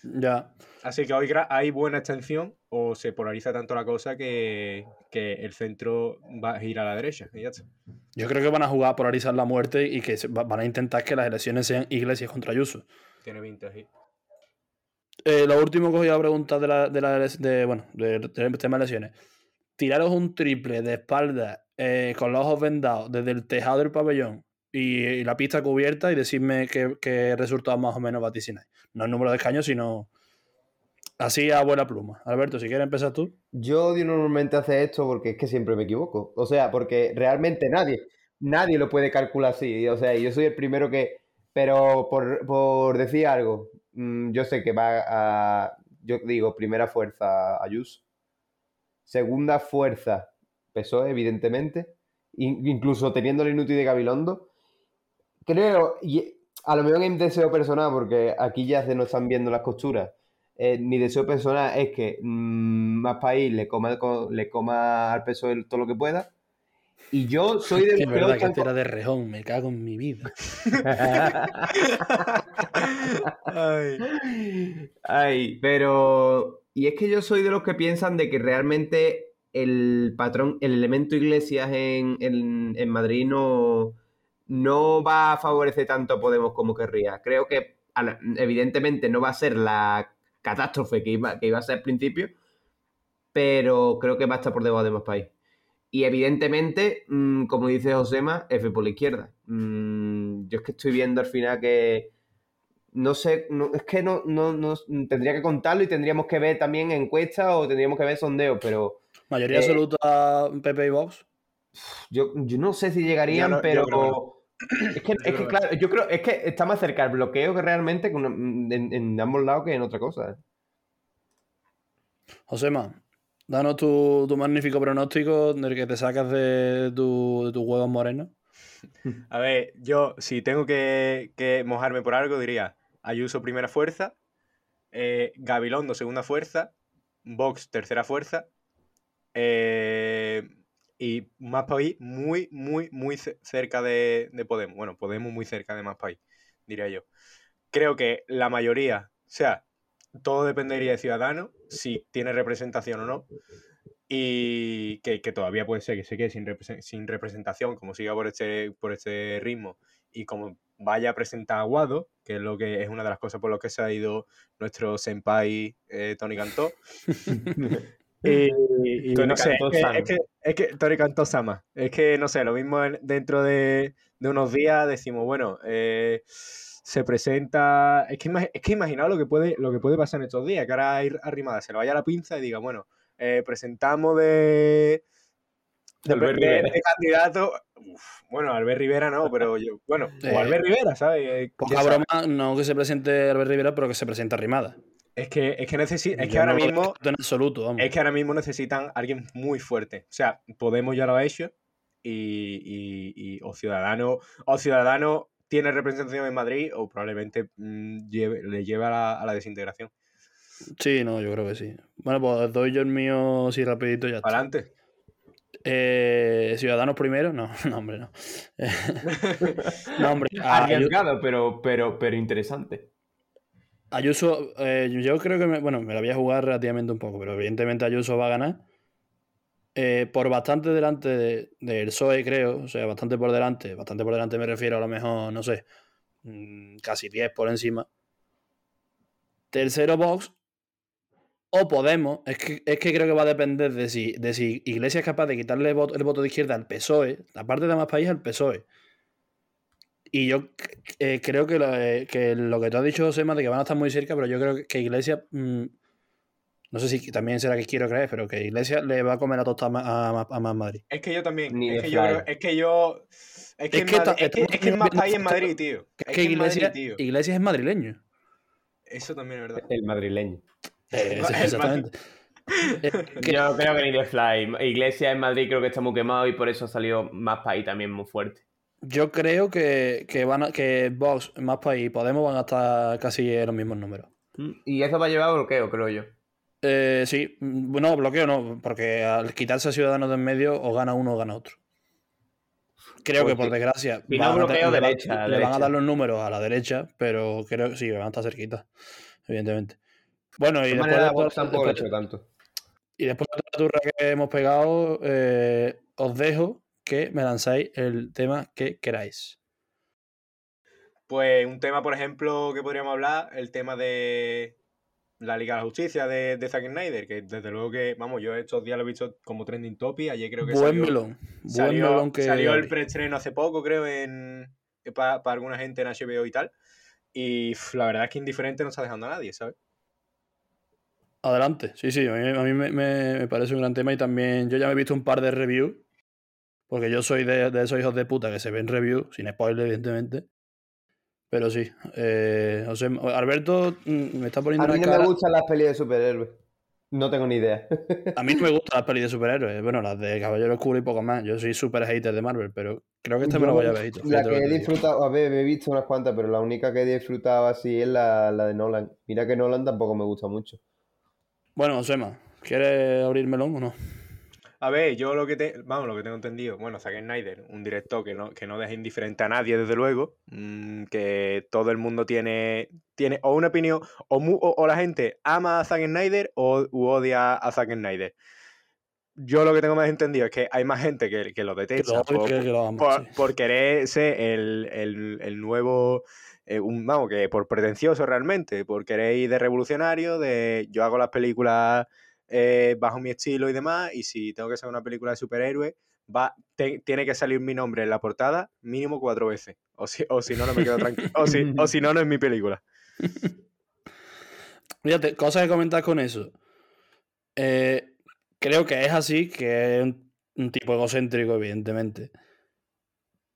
Speaker 1: Ya.
Speaker 2: Así que hoy hay buena extensión o se polariza tanto la cosa que, el centro va a ir a la derecha.
Speaker 1: Yo creo que van a jugar a polarizar la muerte y que van a intentar que las elecciones sean iglesias contra Ayuso.
Speaker 2: Tiene 20 ahí.
Speaker 1: Eh, lo último que os iba a preguntar de la, de, de bueno, del tema de lesiones. Tiraros un triple de espalda eh, con los ojos vendados desde el tejado del pabellón y, la pista cubierta y decirme qué, qué resultados más o menos vaticináis. No el número de escaños, sino así a buena pluma. Alberto, si quieres empezar tú.
Speaker 3: Yo normalmente hacer esto porque es que siempre me equivoco. O sea, porque realmente nadie, nadie lo puede calcular así. O sea, yo soy el primero que... Pero por, por decir algo, Mm, yo sé que va a. Yo digo, primera fuerza Ayuso. Segunda fuerza PSOE, evidentemente. incluso teniendo el inútil de Gabilondo. Creo, y a lo mejor en deseo personal, porque aquí ya se nos están viendo las costuras. Eh, mi deseo personal es que mm, más país le coma, le coma al PSOE todo lo que pueda y yo soy de...
Speaker 1: Es verdad que este era de rejón, me cago en mi vida.
Speaker 3: Ay. pero... Y es que yo soy de los que piensan de que realmente el patrón, el elemento iglesias en, Madrid no, no va a favorecer tanto a Podemos como querría. Creo que evidentemente no va a ser la catástrofe que iba, que iba a ser al principio, pero creo que va a estar por debajo de más país. Y evidentemente, mm, como dice Josema, F por la izquierda. Mm, yo es que estoy viendo al final que. No sé, es que no, no, tendría que contarlo y tendríamos que ver también encuestas o tendríamos que ver sondeos, pero.
Speaker 1: ¿Mayoría eh, absoluta PP y Vox?
Speaker 3: Yo, no sé si llegarían, pero. Es que, es que claro, yo creo, es que está más cerca el bloqueo que realmente en, en, ambos lados que en otra cosa.
Speaker 1: Josema, Danos tu, magnífico pronóstico del que te sacas de, tu, tus huevos morenos.
Speaker 2: A ver, yo si tengo que, mojarme por algo diría Ayuso primera fuerza, eh, Gabilondo segunda fuerza, Vox tercera fuerza eh, y Más País muy, muy, muy cerca de, Podemos. Bueno, Podemos muy cerca de Más País. diría yo. Creo que la mayoría, o sea, todo dependería de Ciudadanos, si tiene representación o no. Y que, que todavía puede ser que se quede sin, represen- sin representación, como siga por este, por este ritmo. Y como vaya a presentar a Guado, que es lo que es una de las cosas por las que se ha ido nuestro senpai eh, Tony Cantó. Y, y
Speaker 3: Tony
Speaker 2: no sé,
Speaker 3: Cantó
Speaker 2: es que,
Speaker 3: Sama.
Speaker 2: es que, es que Tony Cantó Sama. Es que, no sé, lo mismo en- dentro de, de unos días decimos, bueno, eh, se presenta. Es que, es que imaginaos lo que puede, lo que puede pasar en estos días, que ahora ir arrimada se le vaya la pinza y diga, bueno, eh, presentamos de. De,
Speaker 3: Albert
Speaker 2: de-
Speaker 3: Rivera.
Speaker 2: de candidato. Uf, bueno, Albert Rivera no, pero yo. Bueno,
Speaker 1: Eh,
Speaker 2: o Albert Rivera, ¿sabes? Eh,
Speaker 1: Poca
Speaker 2: sabe.
Speaker 1: broma, no que se presente Albert Rivera, pero que se presente Arrimada.
Speaker 2: Es que, es que, necesi- es que ahora
Speaker 1: no
Speaker 2: mismo.
Speaker 1: En absoluto, vamos.
Speaker 2: Es que ahora mismo necesitan alguien muy fuerte. O sea, Podemos ya lo ha hecho. Y, y- y- o Ciudadano. O Ciudadano tiene representación en Madrid. O probablemente mm, lleve- le lleve a la, a la desintegración.
Speaker 1: Sí, no, yo creo que sí. Bueno, pues doy yo el mío así rapidito y ya está.
Speaker 2: Adelante.
Speaker 1: Eh, Ciudadanos primero, no, no, hombre, no. no, hombre,
Speaker 3: Arriesgado, pero, pero, pero interesante.
Speaker 1: Ayuso, eh, yo creo que, me, bueno, me la voy a jugar relativamente un poco, pero evidentemente Ayuso va a ganar. Eh, por bastante delante de- del PSOE, creo, o sea, bastante por delante, bastante por delante me refiero a lo mejor, no sé, mm, casi 10 por encima. Tercero Vox o Podemos, es que, es que creo que va a depender de si, de si Iglesias es capaz de quitarle el voto de izquierda al PSOE, aparte de más país al PSOE. Y yo eh, creo que lo, eh, que lo que tú has dicho, Josema, de que van a estar muy cerca, pero yo creo que, Iglesias, mm, no sé si también será que quiero creer, pero que Iglesias le va a comer la tostada a, a, a Más Madrid.
Speaker 2: Es que yo también.
Speaker 3: Ni
Speaker 2: es, que yo es que yo. Es que,
Speaker 1: Es
Speaker 2: en
Speaker 1: que
Speaker 2: Madrid-
Speaker 1: ta-
Speaker 2: es que- es que es más país en Madrid, tío.
Speaker 1: Que
Speaker 2: Es
Speaker 1: que
Speaker 2: Madrid,
Speaker 1: Iglesias,
Speaker 2: tío.
Speaker 1: Iglesias es madrileño.
Speaker 2: Eso también es verdad.
Speaker 3: El madrileño.
Speaker 1: Eh,
Speaker 2: El
Speaker 1: exactamente. Eh, que-
Speaker 3: Yo creo que ni de fly. Iglesia en Madrid creo que está muy quemado y por eso ha salido más país también muy fuerte.
Speaker 1: yo creo que, que van a- que Vox, Más País y Podemos van a estar casi en los mismos números.
Speaker 3: Y eso va a llevar a bloqueo, creo yo.
Speaker 1: Eh, sí, mm, no, bloqueo no, porque al quitarse a Ciudadanos de en medio, o gana uno o gana otro. Creo que por
Speaker 3: Porque
Speaker 1: desgracia
Speaker 3: no
Speaker 1: te-
Speaker 3: bloqueo,
Speaker 1: le,
Speaker 3: derecha,
Speaker 1: le van a dar los números a la derecha, pero creo que sí, van a estar cerquita, evidentemente. Bueno, y
Speaker 3: De
Speaker 1: después, de toda-
Speaker 3: tampoco he
Speaker 1: después-
Speaker 3: hecho tanto.
Speaker 1: y después de la turra que hemos pegado, eh, os dejo que me lanzáis el tema que queráis.
Speaker 2: Pues un tema, por ejemplo, que podríamos hablar, el tema de la Liga de la Justicia de, de Zack Snyder, que desde luego que, vamos, yo estos días lo he visto como trending topic, ayer creo que
Speaker 1: Buen
Speaker 2: salió,
Speaker 1: melón, buen
Speaker 2: salió,
Speaker 1: melón que
Speaker 2: salió el preestreno hace poco, creo, en para alguna gente en HBO y tal, y la verdad es que indiferente no está dejando a nadie, ¿sabes?
Speaker 1: Adelante, sí, sí, a mí, a mí me- me parece un gran tema y también yo ya me he visto un par de reviews, porque yo soy de, de esos hijos de puta que se ven reviews, sin spoiler, evidentemente. Pero sí, eh, o sea, Alberto mm, me está poniendo
Speaker 4: A mí
Speaker 1: una
Speaker 4: no
Speaker 1: cara.
Speaker 4: me gustan las pelis de superhéroes. No tengo ni idea.
Speaker 1: A mí no me gustan las pelis de superhéroes, bueno, las de Caballero Oscuro y poco más. Yo soy súper hater de Marvel, pero creo que este me lo voy a ver.
Speaker 4: La que he disfrutado, a ver, me he visto unas cuantas, pero la única que he disfrutado así es la, la de Nolan. Mira que Nolan tampoco me gusta mucho.
Speaker 1: Bueno, Osema, ¿quieres abrir melón o no?
Speaker 2: A ver, yo lo que te, vamos, lo que tengo entendido, bueno, Zack Snyder, un director que no, que no deja indiferente a nadie, desde luego, mm, que todo el mundo tiene, tiene o una opinión, o, mu- o, o la gente ama a Zack Snyder o u odia a Zack Snyder. Yo lo que tengo más entendido es que hay más gente que, que lo
Speaker 1: Que
Speaker 2: detesta
Speaker 1: lo
Speaker 2: por,
Speaker 1: que, lo amo,
Speaker 2: por,
Speaker 1: sí.
Speaker 2: por querer ser el, el- el nuevo, eh, un, vamos, que por pretencioso realmente, por querer ir de revolucionario, de yo hago las películas eh, bajo mi estilo y demás, y si tengo que hacer una película de superhéroes, va, tiene que salir mi nombre en la portada mínimo cuatro veces, o si, o si no, no me quedo tranquilo, o si, o si no, no es mi película.
Speaker 1: Fíjate, cosas que comentar con eso. Eh, creo que es así, que es un, tipo egocéntrico, evidentemente.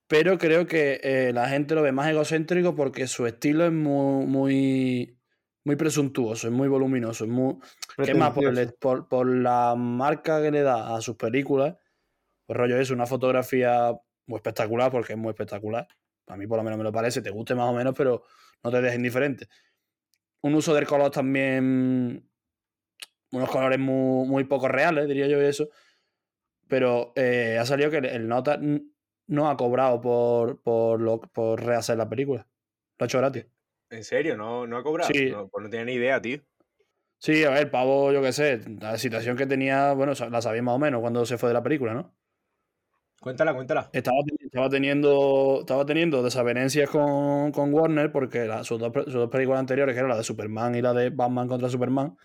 Speaker 1: Pero creo que eh, la gente lo ve más egocéntrico porque su estilo es muy, muy presuntuoso, es muy voluminoso, es muy. ¿Qué más? Por, el- por- por la marca que le da a sus películas, pues rollo es una fotografía muy espectacular, porque es muy espectacular. A mí por lo menos me lo parece, te guste más o menos, pero no te dejes indiferente. Un uso del color también, unos colores muy, muy poco reales, diría yo eso. Pero eh, ha salido que el, Nota no ha cobrado por, por, lo, por rehacer la película. Lo ha hecho gratis.
Speaker 2: ¿En serio? ¿No, no ha cobrado?
Speaker 1: Sí.
Speaker 2: No, pues no tenía ni idea, tío.
Speaker 1: Sí, a ver, pavo, yo qué sé, la situación que tenía, bueno, la sabía más o menos cuando se fue de la película, ¿no?
Speaker 2: Cuéntala, cuéntala.
Speaker 1: Estaba, estaba teniendo estaba teniendo desavenencias con, con Warner porque la- sus, dos, sus dos películas anteriores, que eran la de Superman y la de Batman contra Superman,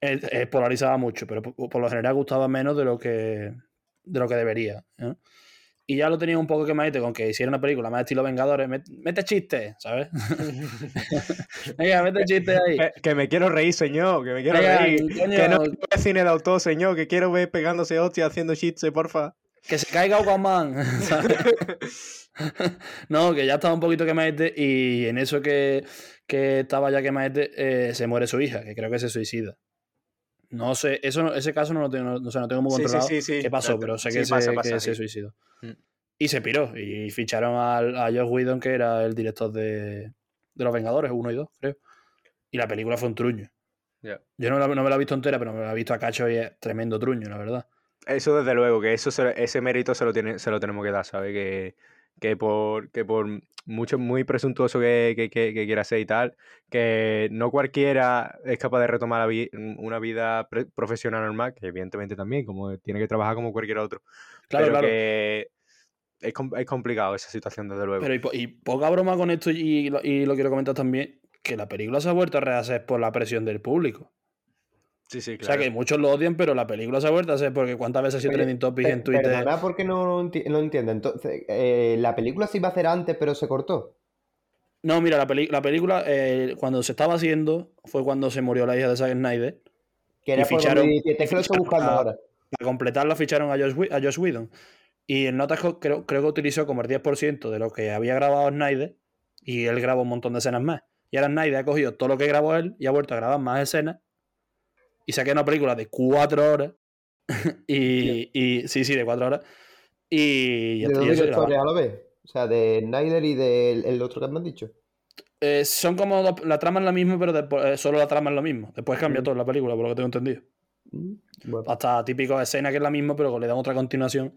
Speaker 1: eh, eh, polarizaba mucho, pero por, por lo general gustaba menos de lo que, de lo que debería. Y ya lo tenía un poco quemadito con que hiciera una película más estilo Vengadores. met- Mete chistes, ¿sabes? Venga, mete chistes ahí.
Speaker 2: Que, que me quiero reír, señor. Que me quiero
Speaker 1: Venga,
Speaker 2: reír.
Speaker 1: coño,
Speaker 2: Que no quiero ver cine de autor, señor. Que quiero ver pegándose hostia haciendo chistes, porfa.
Speaker 1: que se caiga Aquaman. ¿sabes? no, que ya estaba un poquito quemadete y en eso que, que estaba ya quemadete eh, se muere su hija, que creo que se suicida. No sé, eso, ese caso no lo tengo, no, sé, no tengo muy
Speaker 2: Sí, sí,
Speaker 1: controlado
Speaker 2: sí, sí.
Speaker 1: qué pasó, pero sé que,
Speaker 2: pasa,
Speaker 1: se,
Speaker 2: pasa,
Speaker 1: que se suicidó.
Speaker 2: Mm.
Speaker 1: Y se piró y ficharon al- a Josh Whedon, que era el director de, de Los Vengadores 1 y 2, creo. Y la película fue un truño. Yo no, la- no me la he visto entera, pero me la he visto a cacho y es tremendo truño, la verdad.
Speaker 2: Eso desde luego, que eso se- ese mérito se lo, tiene, se lo tenemos que dar, ¿sabes? Que, que por, que por mucho, muy presuntuoso que, que- que- que quiera ser y tal, que no cualquiera es capaz de retomar la vi- una vida profesional normal, que evidentemente también, como tiene que trabajar como cualquier otro.
Speaker 1: Claro,
Speaker 2: pero
Speaker 1: claro.
Speaker 2: que es, es complicado esa situación, desde luego.
Speaker 1: Pero y, po- y poca broma con esto, y lo, y lo quiero comentar también, que la película se ha vuelto a rehacer por la presión del público.
Speaker 2: Sí, sí,
Speaker 1: O
Speaker 2: claro.
Speaker 1: sea, que muchos lo odian, pero la película se ha vuelto a hacer porque cuántas veces ha sido trending topic en Twitter.
Speaker 4: Perdona porque no lo enti- no entiendo. Entonces, eh, la película se iba a hacer antes, pero se cortó.
Speaker 1: No, mira, la, peli- la película, eh, cuando se estaba haciendo, fue cuando se murió la hija de Zack Snyder.
Speaker 4: Que era
Speaker 1: Y
Speaker 4: por
Speaker 1: ficharon-
Speaker 4: 2017, es que lo estoy
Speaker 1: ficharon
Speaker 4: buscando
Speaker 1: a-
Speaker 4: ahora.
Speaker 1: Para completarla ficharon a Josh, a Josh Whedon. Y en notas creo, creo que utilizó como el 10% de lo que había grabado Snyder y él grabó un montón de escenas más. Y ahora Snyder ha cogido todo lo que grabó él y ha vuelto a grabar más escenas y quedado una película de cuatro horas. y, y sí, sí, de cuatro horas. Y,
Speaker 4: ¿De directores
Speaker 1: grabado.
Speaker 4: a la vez? O sea, de Snyder y del el otro que me han dicho.
Speaker 1: Eh, son como dos- la trama es la misma, pero después, eh, solo la trama es lo mismo. Después cambia
Speaker 4: Mm.
Speaker 1: todo en la película, por lo que tengo entendido.
Speaker 4: Mm, bueno.
Speaker 1: hasta típico escena que es la misma, pero que le dan otra continuación.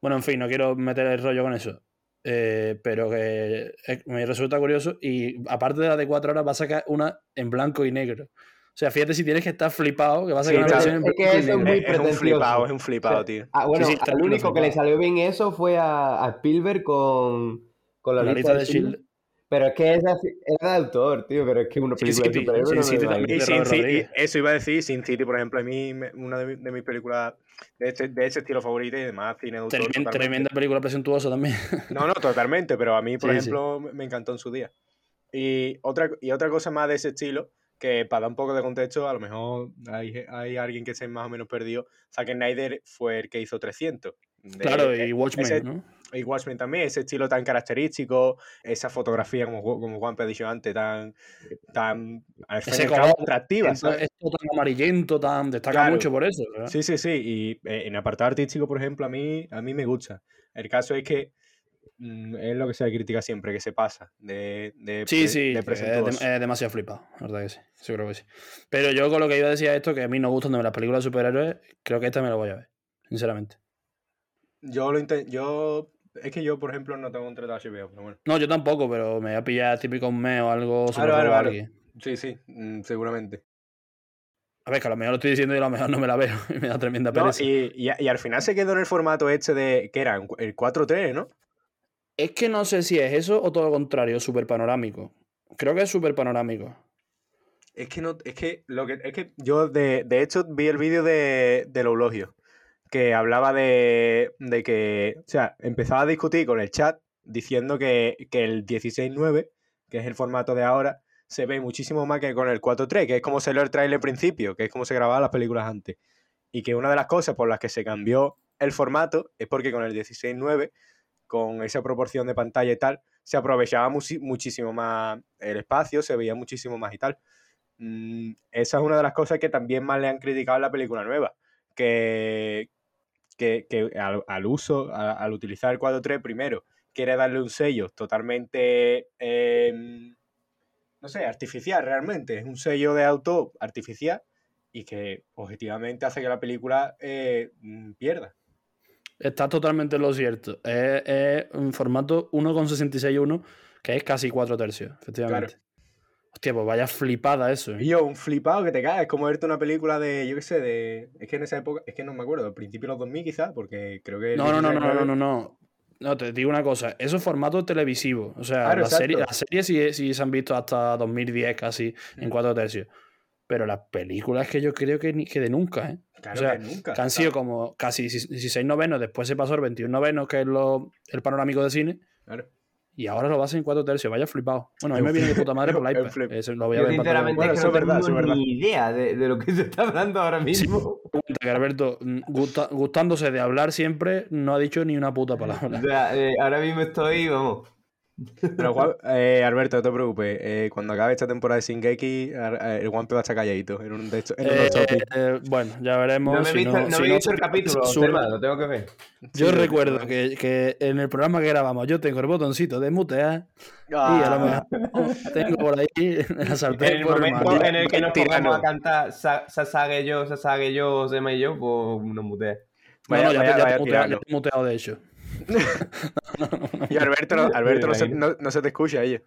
Speaker 1: Bueno, en fin, no quiero meter el rollo con eso. eh, pero que eh, me resulta curioso. Y aparte de la de cuatro horas, va a sacar una en blanco y negro. O sea, fíjate si tienes que estar flipado, que va a
Speaker 2: Sí,
Speaker 1: una
Speaker 2: claro.
Speaker 4: Es que eso es muy
Speaker 2: es, es un flipado, es un flipado,
Speaker 4: O sea,
Speaker 2: tío.
Speaker 4: Ah, bueno,
Speaker 1: Sí, sí, muy
Speaker 4: único que le salió bien eso fue a, a Spielberg con, con la,
Speaker 1: La
Speaker 4: lista de.
Speaker 1: Schindler.
Speaker 4: Pero es que esa era de autor, tío. Pero es que una
Speaker 1: Sin
Speaker 4: película de
Speaker 1: City,
Speaker 4: superhéroes
Speaker 1: Sin
Speaker 4: no
Speaker 1: City también.
Speaker 2: Y
Speaker 1: de
Speaker 2: Sin City, eso iba a decir, Sin City, por ejemplo, a mí, me- una de, mi- de mis películas de este, de ese estilo favorito y demás, cine de autor.
Speaker 1: Tremenda película presuntuosa también.
Speaker 2: No, no, totalmente, pero a mí, por
Speaker 1: Sí,
Speaker 2: ejemplo, me- me encantó en su día. Y otra, y otra cosa más de ese estilo, que para dar un poco de contexto, a lo mejor hay, hay alguien que esté más o menos perdido. Zack Snyder fue el que hizo 300. De-
Speaker 1: claro, y Watchmen,
Speaker 2: ese-
Speaker 1: ¿no?
Speaker 2: y Watchmen también, ese estilo tan característico, esa fotografía, como, como Juan ha dicho antes, tan, tan
Speaker 1: Ese color,
Speaker 2: atractiva.
Speaker 1: Esto, esto tan amarillento, tan destaca
Speaker 2: Claro.
Speaker 1: mucho por eso. ¿verdad?
Speaker 2: Sí, sí, sí. Y eh, en apartado artístico, por ejemplo, a mí, a mí me gusta. El caso es que es lo que se critica siempre, que se pasa de, de,
Speaker 1: Sí, sí,
Speaker 2: de
Speaker 1: es, demasiado flipado, la verdad que sí, sí creo que sí. Pero yo con lo que iba a decir a esto, que a mí no gustan de las películas de superhéroes, creo que esta me la voy a ver, sinceramente.
Speaker 2: Yo lo inten- yo es que yo, por ejemplo, no tengo un contrato HBO, pero bueno.
Speaker 1: No, yo tampoco, pero me voy a pillar típico un mes o algo, lo
Speaker 2: Claro. Sí, sí, mm, seguramente.
Speaker 1: A ver, que a lo mejor lo estoy diciendo y a lo mejor no me la veo y me da tremenda
Speaker 2: No,
Speaker 1: pereza.
Speaker 2: y, y, y al final se quedó en el formato este de, que era? El 4-3, ¿no?
Speaker 1: Es que no sé si es eso o todo lo contrario, súper panorámico. Creo que es súper panorámico.
Speaker 2: Es que no, es que lo que es que yo de, de hecho vi el vídeo de, del eulogio que hablaba de, de que, o sea, empezaba a discutir con el chat diciendo que, que el 16.9, que es el formato de ahora, se ve muchísimo más que con el 4.3, que es como se lo el trailer al principio, que es como se grababan las películas antes. Y que una de las cosas por las que se cambió el formato es porque con el 16.9, con esa proporción de pantalla y tal, se aprovechaba muchísimo más el espacio, se veía muchísimo más y tal. Mm, esa es una de las cosas que también más le han criticado en la película nueva. Que, que, al, uso, a- al utilizar el 4.3 primero, quiere darle un sello totalmente, eh, no sé, artificial realmente. Es un sello de autor artificial y que objetivamente hace que la película eh, mm, pierda.
Speaker 1: Está totalmente en lo cierto. Es, es un formato 1,66.1 que es casi cuatro tercios, efectivamente. Hostia, pues vaya flipada eso. ¿eh?
Speaker 2: Yo, un flipado que te caes, es como verte una película de, yo qué sé, de... Es que en esa época, es que no me acuerdo, al principio de los 2000 quizás, porque creo que...
Speaker 1: No, no, no, no,
Speaker 2: 19
Speaker 1: no, no, no. No, te digo una cosa, eso es formato televisivo. O sea,
Speaker 2: Claro,
Speaker 1: las, series, las series sí, sí se han visto hasta 2010 casi en
Speaker 2: Mm.
Speaker 1: cuatro tercios. Pero las películas que yo creo que, ni, que de nunca, ¿eh?
Speaker 2: Claro
Speaker 1: o sea,
Speaker 2: que nunca.
Speaker 1: que han sido como casi 16 novenos, después se pasó el 21 novenos, que es lo, el panorámico de cine,
Speaker 2: Claro.
Speaker 1: y ahora lo vas en cuatro tercios. Vaya flipado. Bueno, a mí me viene de puta madre por la iPad.
Speaker 2: flip.
Speaker 1: Eso lo voy a
Speaker 3: Yo
Speaker 1: ver en pantalla.
Speaker 3: sinceramente
Speaker 2: Bueno,
Speaker 3: es que
Speaker 2: eso
Speaker 3: no
Speaker 2: es verdad,
Speaker 3: tengo
Speaker 2: verdad.
Speaker 3: ni idea de, de lo que se está hablando ahora mismo.
Speaker 1: Cuenta que Alberto, mm, gusta- gustándose de hablar siempre, no ha dicho ni una puta
Speaker 3: O
Speaker 1: palabra.
Speaker 3: sea, eh, ahora mismo estoy, vamos.
Speaker 2: Pero Juan- eh, Alberto, no te preocupes, eh, cuando acabe esta temporada de Shingeki, eh, el Juanpe va a estar calladito en un de. En
Speaker 1: Eh, eh, bueno, ya veremos.
Speaker 3: No me he
Speaker 1: si
Speaker 3: visto,
Speaker 1: no-
Speaker 3: no
Speaker 1: si
Speaker 3: me he
Speaker 1: no
Speaker 3: visto
Speaker 1: se-
Speaker 3: el capítulo, lo tengo que ver.
Speaker 1: Yo
Speaker 2: Sí,
Speaker 1: recuerdo que, que en el programa que grabamos yo tengo el botoncito de mutear y a lo
Speaker 2: Ah,
Speaker 1: mejor tengo por ahí la
Speaker 3: En
Speaker 1: sartén
Speaker 3: el
Speaker 1: por el
Speaker 3: momento en el que nos pongamos a cantar Sa- Sasage yo, Sasage yo, Sema y yo, pues nos mutea.
Speaker 1: No,
Speaker 2: Vaya-
Speaker 1: no, ya, ya te he muteado, de hecho.
Speaker 2: Y Alberto, no, Alberto no, se, no- no se te escucha ella.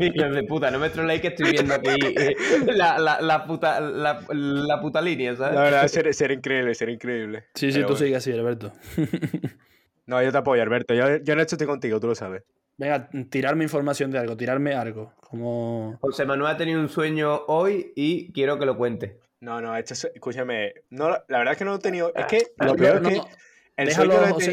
Speaker 3: Hijos de puta, no me troleéis que estoy viendo aquí eh, la, la, la, puta, la, la puta línea, ¿sabes?
Speaker 2: La verdad, ser, ser increíble, ser increíble.
Speaker 1: Sí, sí,
Speaker 2: Pero
Speaker 1: tú
Speaker 2: bueno.
Speaker 1: sigues así, Alberto.
Speaker 2: No, yo te apoyo, Alberto. Yo, yo en esto estoy contigo, tú lo sabes.
Speaker 1: Venga, tirarme información de algo, tirarme algo. Como.
Speaker 3: José Manuel ha tenido un sueño hoy y quiero que lo cuente.
Speaker 2: No, no, esto es- escúchame. No, la verdad es que no lo he tenido. Es que
Speaker 1: Ah,
Speaker 2: lo peor
Speaker 1: no,
Speaker 2: es que el
Speaker 1: déjalo,
Speaker 2: sueño lo he
Speaker 1: José.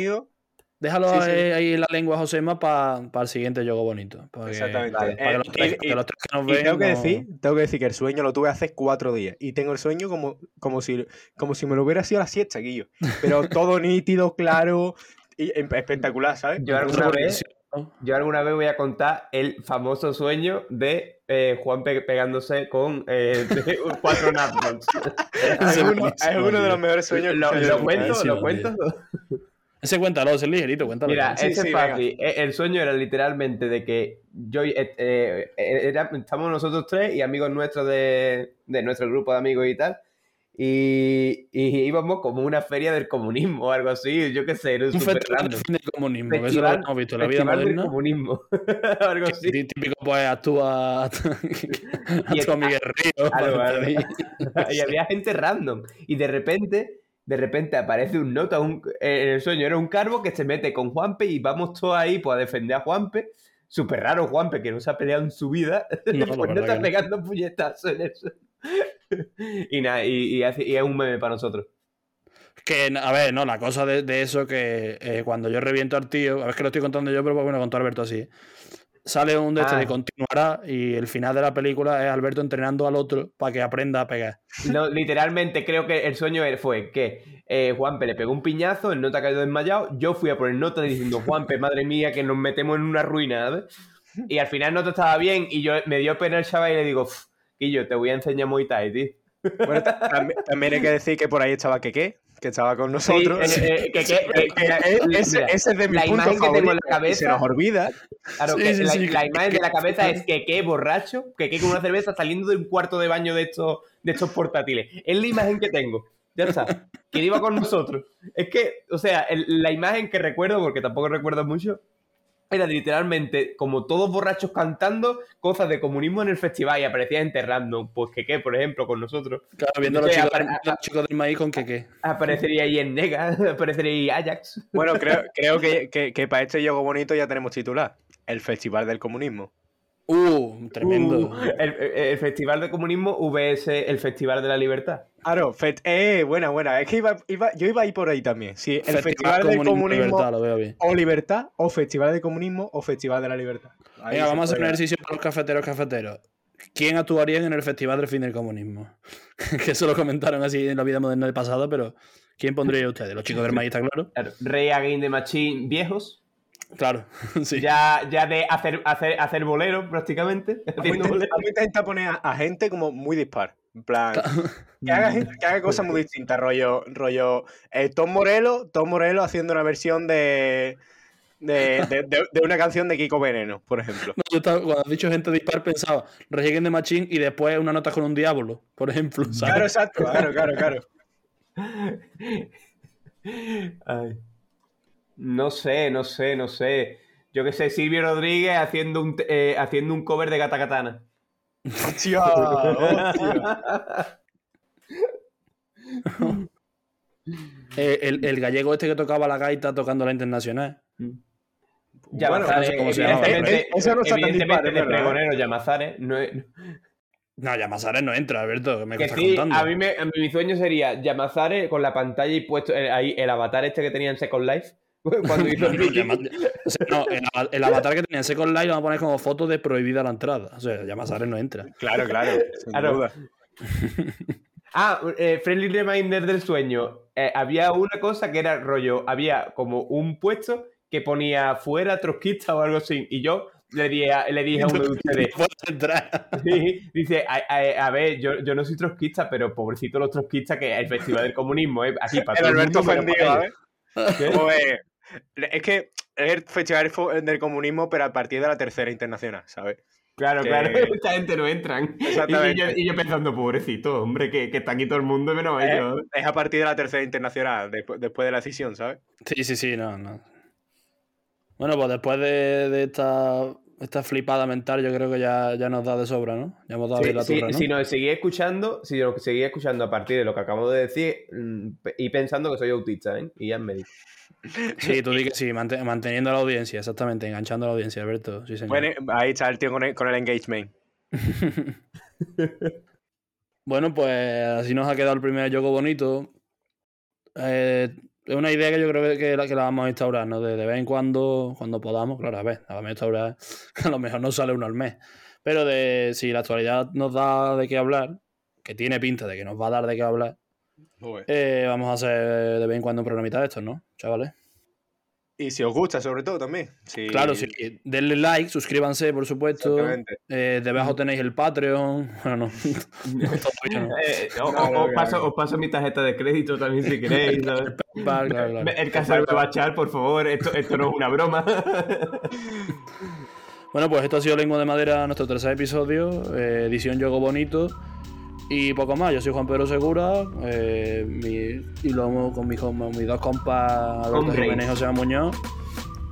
Speaker 1: Déjalo
Speaker 2: Sí, sí.
Speaker 1: ahí en la lengua, Josema, para el siguiente juego bonito.
Speaker 2: Exactamente.
Speaker 3: vale,
Speaker 1: para que
Speaker 2: Eh,
Speaker 1: los tres,
Speaker 2: y-
Speaker 1: que
Speaker 2: y-
Speaker 1: los tres que nos
Speaker 2: Y
Speaker 1: ven.
Speaker 2: tengo que
Speaker 1: no-
Speaker 2: decir, tengo que decir que el sueño lo tuve hace cuatro días. Y tengo el sueño como, como, si, como si me lo hubiera sido la siesta, Guillo. Pero todo nítido, claro y espectacular, ¿sabes?
Speaker 3: Yo alguna vez, yo alguna vez voy a contar el famoso sueño de eh, Juan pe- pegándose con eh, cuatro napkins.
Speaker 2: Es uno,
Speaker 1: buenísimo,
Speaker 2: es uno de los mejores sueños
Speaker 3: ¿Lo,
Speaker 2: que
Speaker 3: lo
Speaker 2: he
Speaker 3: cuento? ¿Lo cuento?
Speaker 1: Ese cuéntalo, ese es ligerito, cuéntalo.
Speaker 3: Mira,
Speaker 2: Sí,
Speaker 3: ese
Speaker 2: sí,
Speaker 3: es
Speaker 2: venga.
Speaker 3: fácil. E- El sueño era literalmente de que yo eh, eh, era- estamos nosotros tres y amigos nuestros de, de nuestro grupo de amigos y tal. Y, y íbamos como una feria del comunismo o algo así, yo qué sé, era
Speaker 1: un festival del comunismo, que eso
Speaker 3: Festival-
Speaker 1: lo hemos visto en la vida
Speaker 3: Festival del
Speaker 1: moderna.
Speaker 3: comunismo, algo así.
Speaker 1: Tí- Típico, pues actúa, actúa Miguel.
Speaker 3: Claro, claro.
Speaker 1: pedir.
Speaker 3: y había gente random. Y de repente, de repente aparece un nota, un, eh, en el sueño era un carbo que se mete con Juanpe y vamos todos ahí pues, a defender a Juanpe. Súper raro Juanpe, que no se ha peleado en su vida.
Speaker 1: No,
Speaker 3: pues no está
Speaker 1: que no.
Speaker 3: pegando puñetazos en eso. y nada, y, y hace- y es un meme para nosotros.
Speaker 1: Que, a ver, no, la cosa de, de eso que eh, cuando yo reviento al tío, a ver que lo estoy contando yo, pero bueno, contó Alberto así. Sale un de este
Speaker 3: Ah.
Speaker 1: de continuará y el final de la película es Alberto entrenando al otro para que aprenda a pegar.
Speaker 3: No, literalmente creo que el sueño fue que eh, Juanpe le pegó un piñazo, el nota ha caído desmayado, yo fui a por el nota diciendo, Juanpe, madre mía, que nos metemos en una ruina, ¿sabes? Y al final nota estaba bien y yo me dio pena el chaval y le digo, Quillo, te voy a enseñar Muay Thai, tío.
Speaker 2: Bueno, ta- también, también hay que decir que por ahí estaba Keke, que estaba con
Speaker 3: Sí,
Speaker 2: nosotros.
Speaker 3: eh, eh, que- que- que- mira,
Speaker 2: ese, ese es de mi
Speaker 3: la
Speaker 2: punto
Speaker 3: imagen que tengo en la
Speaker 2: y se nos
Speaker 3: cabeza-
Speaker 2: olvida.
Speaker 3: Claro,
Speaker 1: Sí,
Speaker 3: que
Speaker 1: sí,
Speaker 3: la,
Speaker 1: sí,
Speaker 3: imagen de la cabeza es que qué borracho, que qué con una cerveza saliendo de un cuarto de baño de estos, de estos portátiles. Es la imagen que tengo. Ya está. Que iba con nosotros. Es que, o sea, el- la imagen que recuerdo, porque tampoco recuerdo mucho, era literalmente como todos borrachos cantando cosas de comunismo en el festival y aparecía gente random. Pues que qué, por ejemplo, con nosotros.
Speaker 1: Claro, viendo a los chicos, los chicos del maíz con que qué.
Speaker 3: Aparecería ahí en Nega, aparecería ahí Ajax.
Speaker 2: Bueno, creo, creo que, que, que para este juego bonito ya tenemos titular. El Festival del Comunismo.
Speaker 1: Uh, tremendo.
Speaker 3: Uh, el, el Festival de Comunismo VS el Festival de la Libertad.
Speaker 2: Claro, fet- eh, buena, buena. Es que iba, iba- yo iba a ir por ahí también. Sí, el Festival, del
Speaker 1: Comunismo y
Speaker 2: Comunismo
Speaker 1: Libertad, lo veo bien.
Speaker 2: o Libertad, o Festival del Comunismo o Festival de la Libertad. Ahí
Speaker 1: Venga, vamos a hacer un ejercicio para los cafeteros cafeteros. ¿Quién actuaría en el Festival del Fin del Comunismo? que eso lo comentaron así en la vida moderna del pasado, pero ¿quién pondría ustedes? Los chicos del maíz, está claro.
Speaker 3: Claro, Rey Again de Machine viejos.
Speaker 1: Claro, sí.
Speaker 3: Ya, ya de hacer, hacer, hacer bolero prácticamente.
Speaker 2: A
Speaker 3: haciendo
Speaker 2: intentar-
Speaker 3: bolero.
Speaker 2: vamos a intentar poner a, a gente como muy dispar. En plan, que haga, que haga cosas muy distintas, rollo, rollo eh, Tom Morello, Tom Morello haciendo una versión de, de, de- de- de una canción de Kiko Veneno, por ejemplo.
Speaker 1: No, yo estaba- cuando has dicho gente dispar pensaba Regen de Machín y después una nota con un diablo, por ejemplo. ¿sabes?
Speaker 2: Claro, exacto, claro, claro, claro.
Speaker 3: Ay. No sé, no sé, no sé. Yo que sé, Silvio Rodríguez haciendo un, eh, haciendo un cover de Gata Katana.
Speaker 2: ¡Hostia! hostia.
Speaker 1: Eh, el, el gallego este que tocaba la gaita tocando la internacional.
Speaker 3: Ya
Speaker 2: Bueno,
Speaker 1: no sé llama,
Speaker 3: evidentemente,
Speaker 2: Eso no está tan
Speaker 3: evidentemente
Speaker 2: dispar,
Speaker 3: de pregonero Llamazares. No es-
Speaker 1: No, Llamazares no entra, Alberto, que me
Speaker 3: que
Speaker 1: estás
Speaker 3: sí,
Speaker 1: contando.
Speaker 3: a mí me, a mí mi sueño sería Llamazares con la pantalla y puesto eh, ahí el avatar este que tenía en Second Life. Cuando hizo
Speaker 1: No,
Speaker 3: el
Speaker 1: no,
Speaker 3: meeting.
Speaker 1: Llama- o sea, no, el, ava- el avatar que tenía en Second Life lo vamos a poner como foto de prohibida la entrada. O sea, Llamazares no entra.
Speaker 2: Claro, claro. Sin
Speaker 3: Claro.
Speaker 2: duda.
Speaker 3: Ah, eh, Friendly Reminder del sueño. Eh, había una cosa que era rollo, había como un puesto que ponía fuera trotskista o algo así. Y yo le dije a, le dije a uno de ustedes, sí, dice, a, a- a ver, yo, yo no soy trotskista, pero pobrecito los trotskistas que el Festival del Comunismo, ¿eh? Aquí para
Speaker 2: El
Speaker 3: todo el
Speaker 2: Alberto ofendido,
Speaker 3: para
Speaker 2: ¿sabes?
Speaker 3: ellos.
Speaker 2: Pues, es que es el festival del comunismo, pero a partir de la tercera internacional, ¿sabes?
Speaker 3: Claro,
Speaker 2: Que-
Speaker 3: claro, esta gente no entran. Y, yo, y yo pensando, pobrecito, hombre, que, que está aquí todo el mundo menos
Speaker 2: Eh,
Speaker 3: ellos.
Speaker 2: Es a partir de la tercera internacional, después, después de la decisión, ¿sabes?
Speaker 1: Sí, sí, sí, no, no. Bueno, pues después de, de esta, esta flipada mental, yo creo que ya, ya nos da de sobra, ¿no? Ya hemos dado
Speaker 3: Sí,
Speaker 1: la
Speaker 3: sí,
Speaker 1: turra, ¿no?
Speaker 3: Si nos seguís escuchando, si nos seguís escuchando a partir de lo que acabo de decir mm, y pensando que soy autista, ¿eh? Y ya me dicho.
Speaker 1: Sí, tú di que sí, mante- manteniendo la audiencia, exactamente, enganchando a la audiencia, Alberto. Sí, señor.
Speaker 2: Bueno, ahí está el tío con el, con el engagement.
Speaker 1: Bueno, pues así nos ha quedado el primer juego bonito. Eh, es una idea que yo creo que la, que la vamos a instaurar, ¿no? De, de vez en cuando, cuando podamos, claro, a ver, la vamos a instaurar, a lo mejor no sale uno al mes. Pero de si la actualidad nos da de qué hablar, que tiene pinta de que nos va a dar de qué hablar, eh, vamos a hacer de vez en cuando un programita de estos, ¿no? Chavales.
Speaker 2: Y si os gusta, sobre todo, también. Si-
Speaker 1: Claro, sí. Denle like, suscríbanse, por supuesto. Eh, debajo tenéis el Patreon. Bueno, no.
Speaker 3: Eh, o- os,
Speaker 2: claro.
Speaker 3: paso, os paso mi tarjeta de crédito también si queréis.
Speaker 1: claro, claro.
Speaker 3: El casero me va a echar, por favor. Esto, esto no es una broma.
Speaker 1: Bueno, pues esto ha sido Lengua de Madera, nuestro tercer episodio, eh, edición Yogo Bonito. Y poco más, yo soy Juan Pedro Segura, eh, mi- y luego con, mis, dos compas, Alberto. Jiménez y José Muñoz.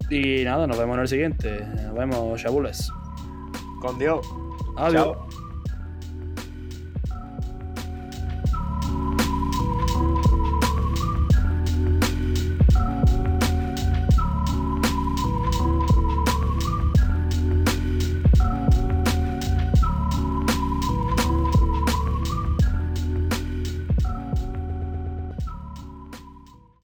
Speaker 1: Y nada, nos vemos en el siguiente. Nos vemos, chabules.
Speaker 2: Con Dios.
Speaker 1: Adiós.
Speaker 2: Chao.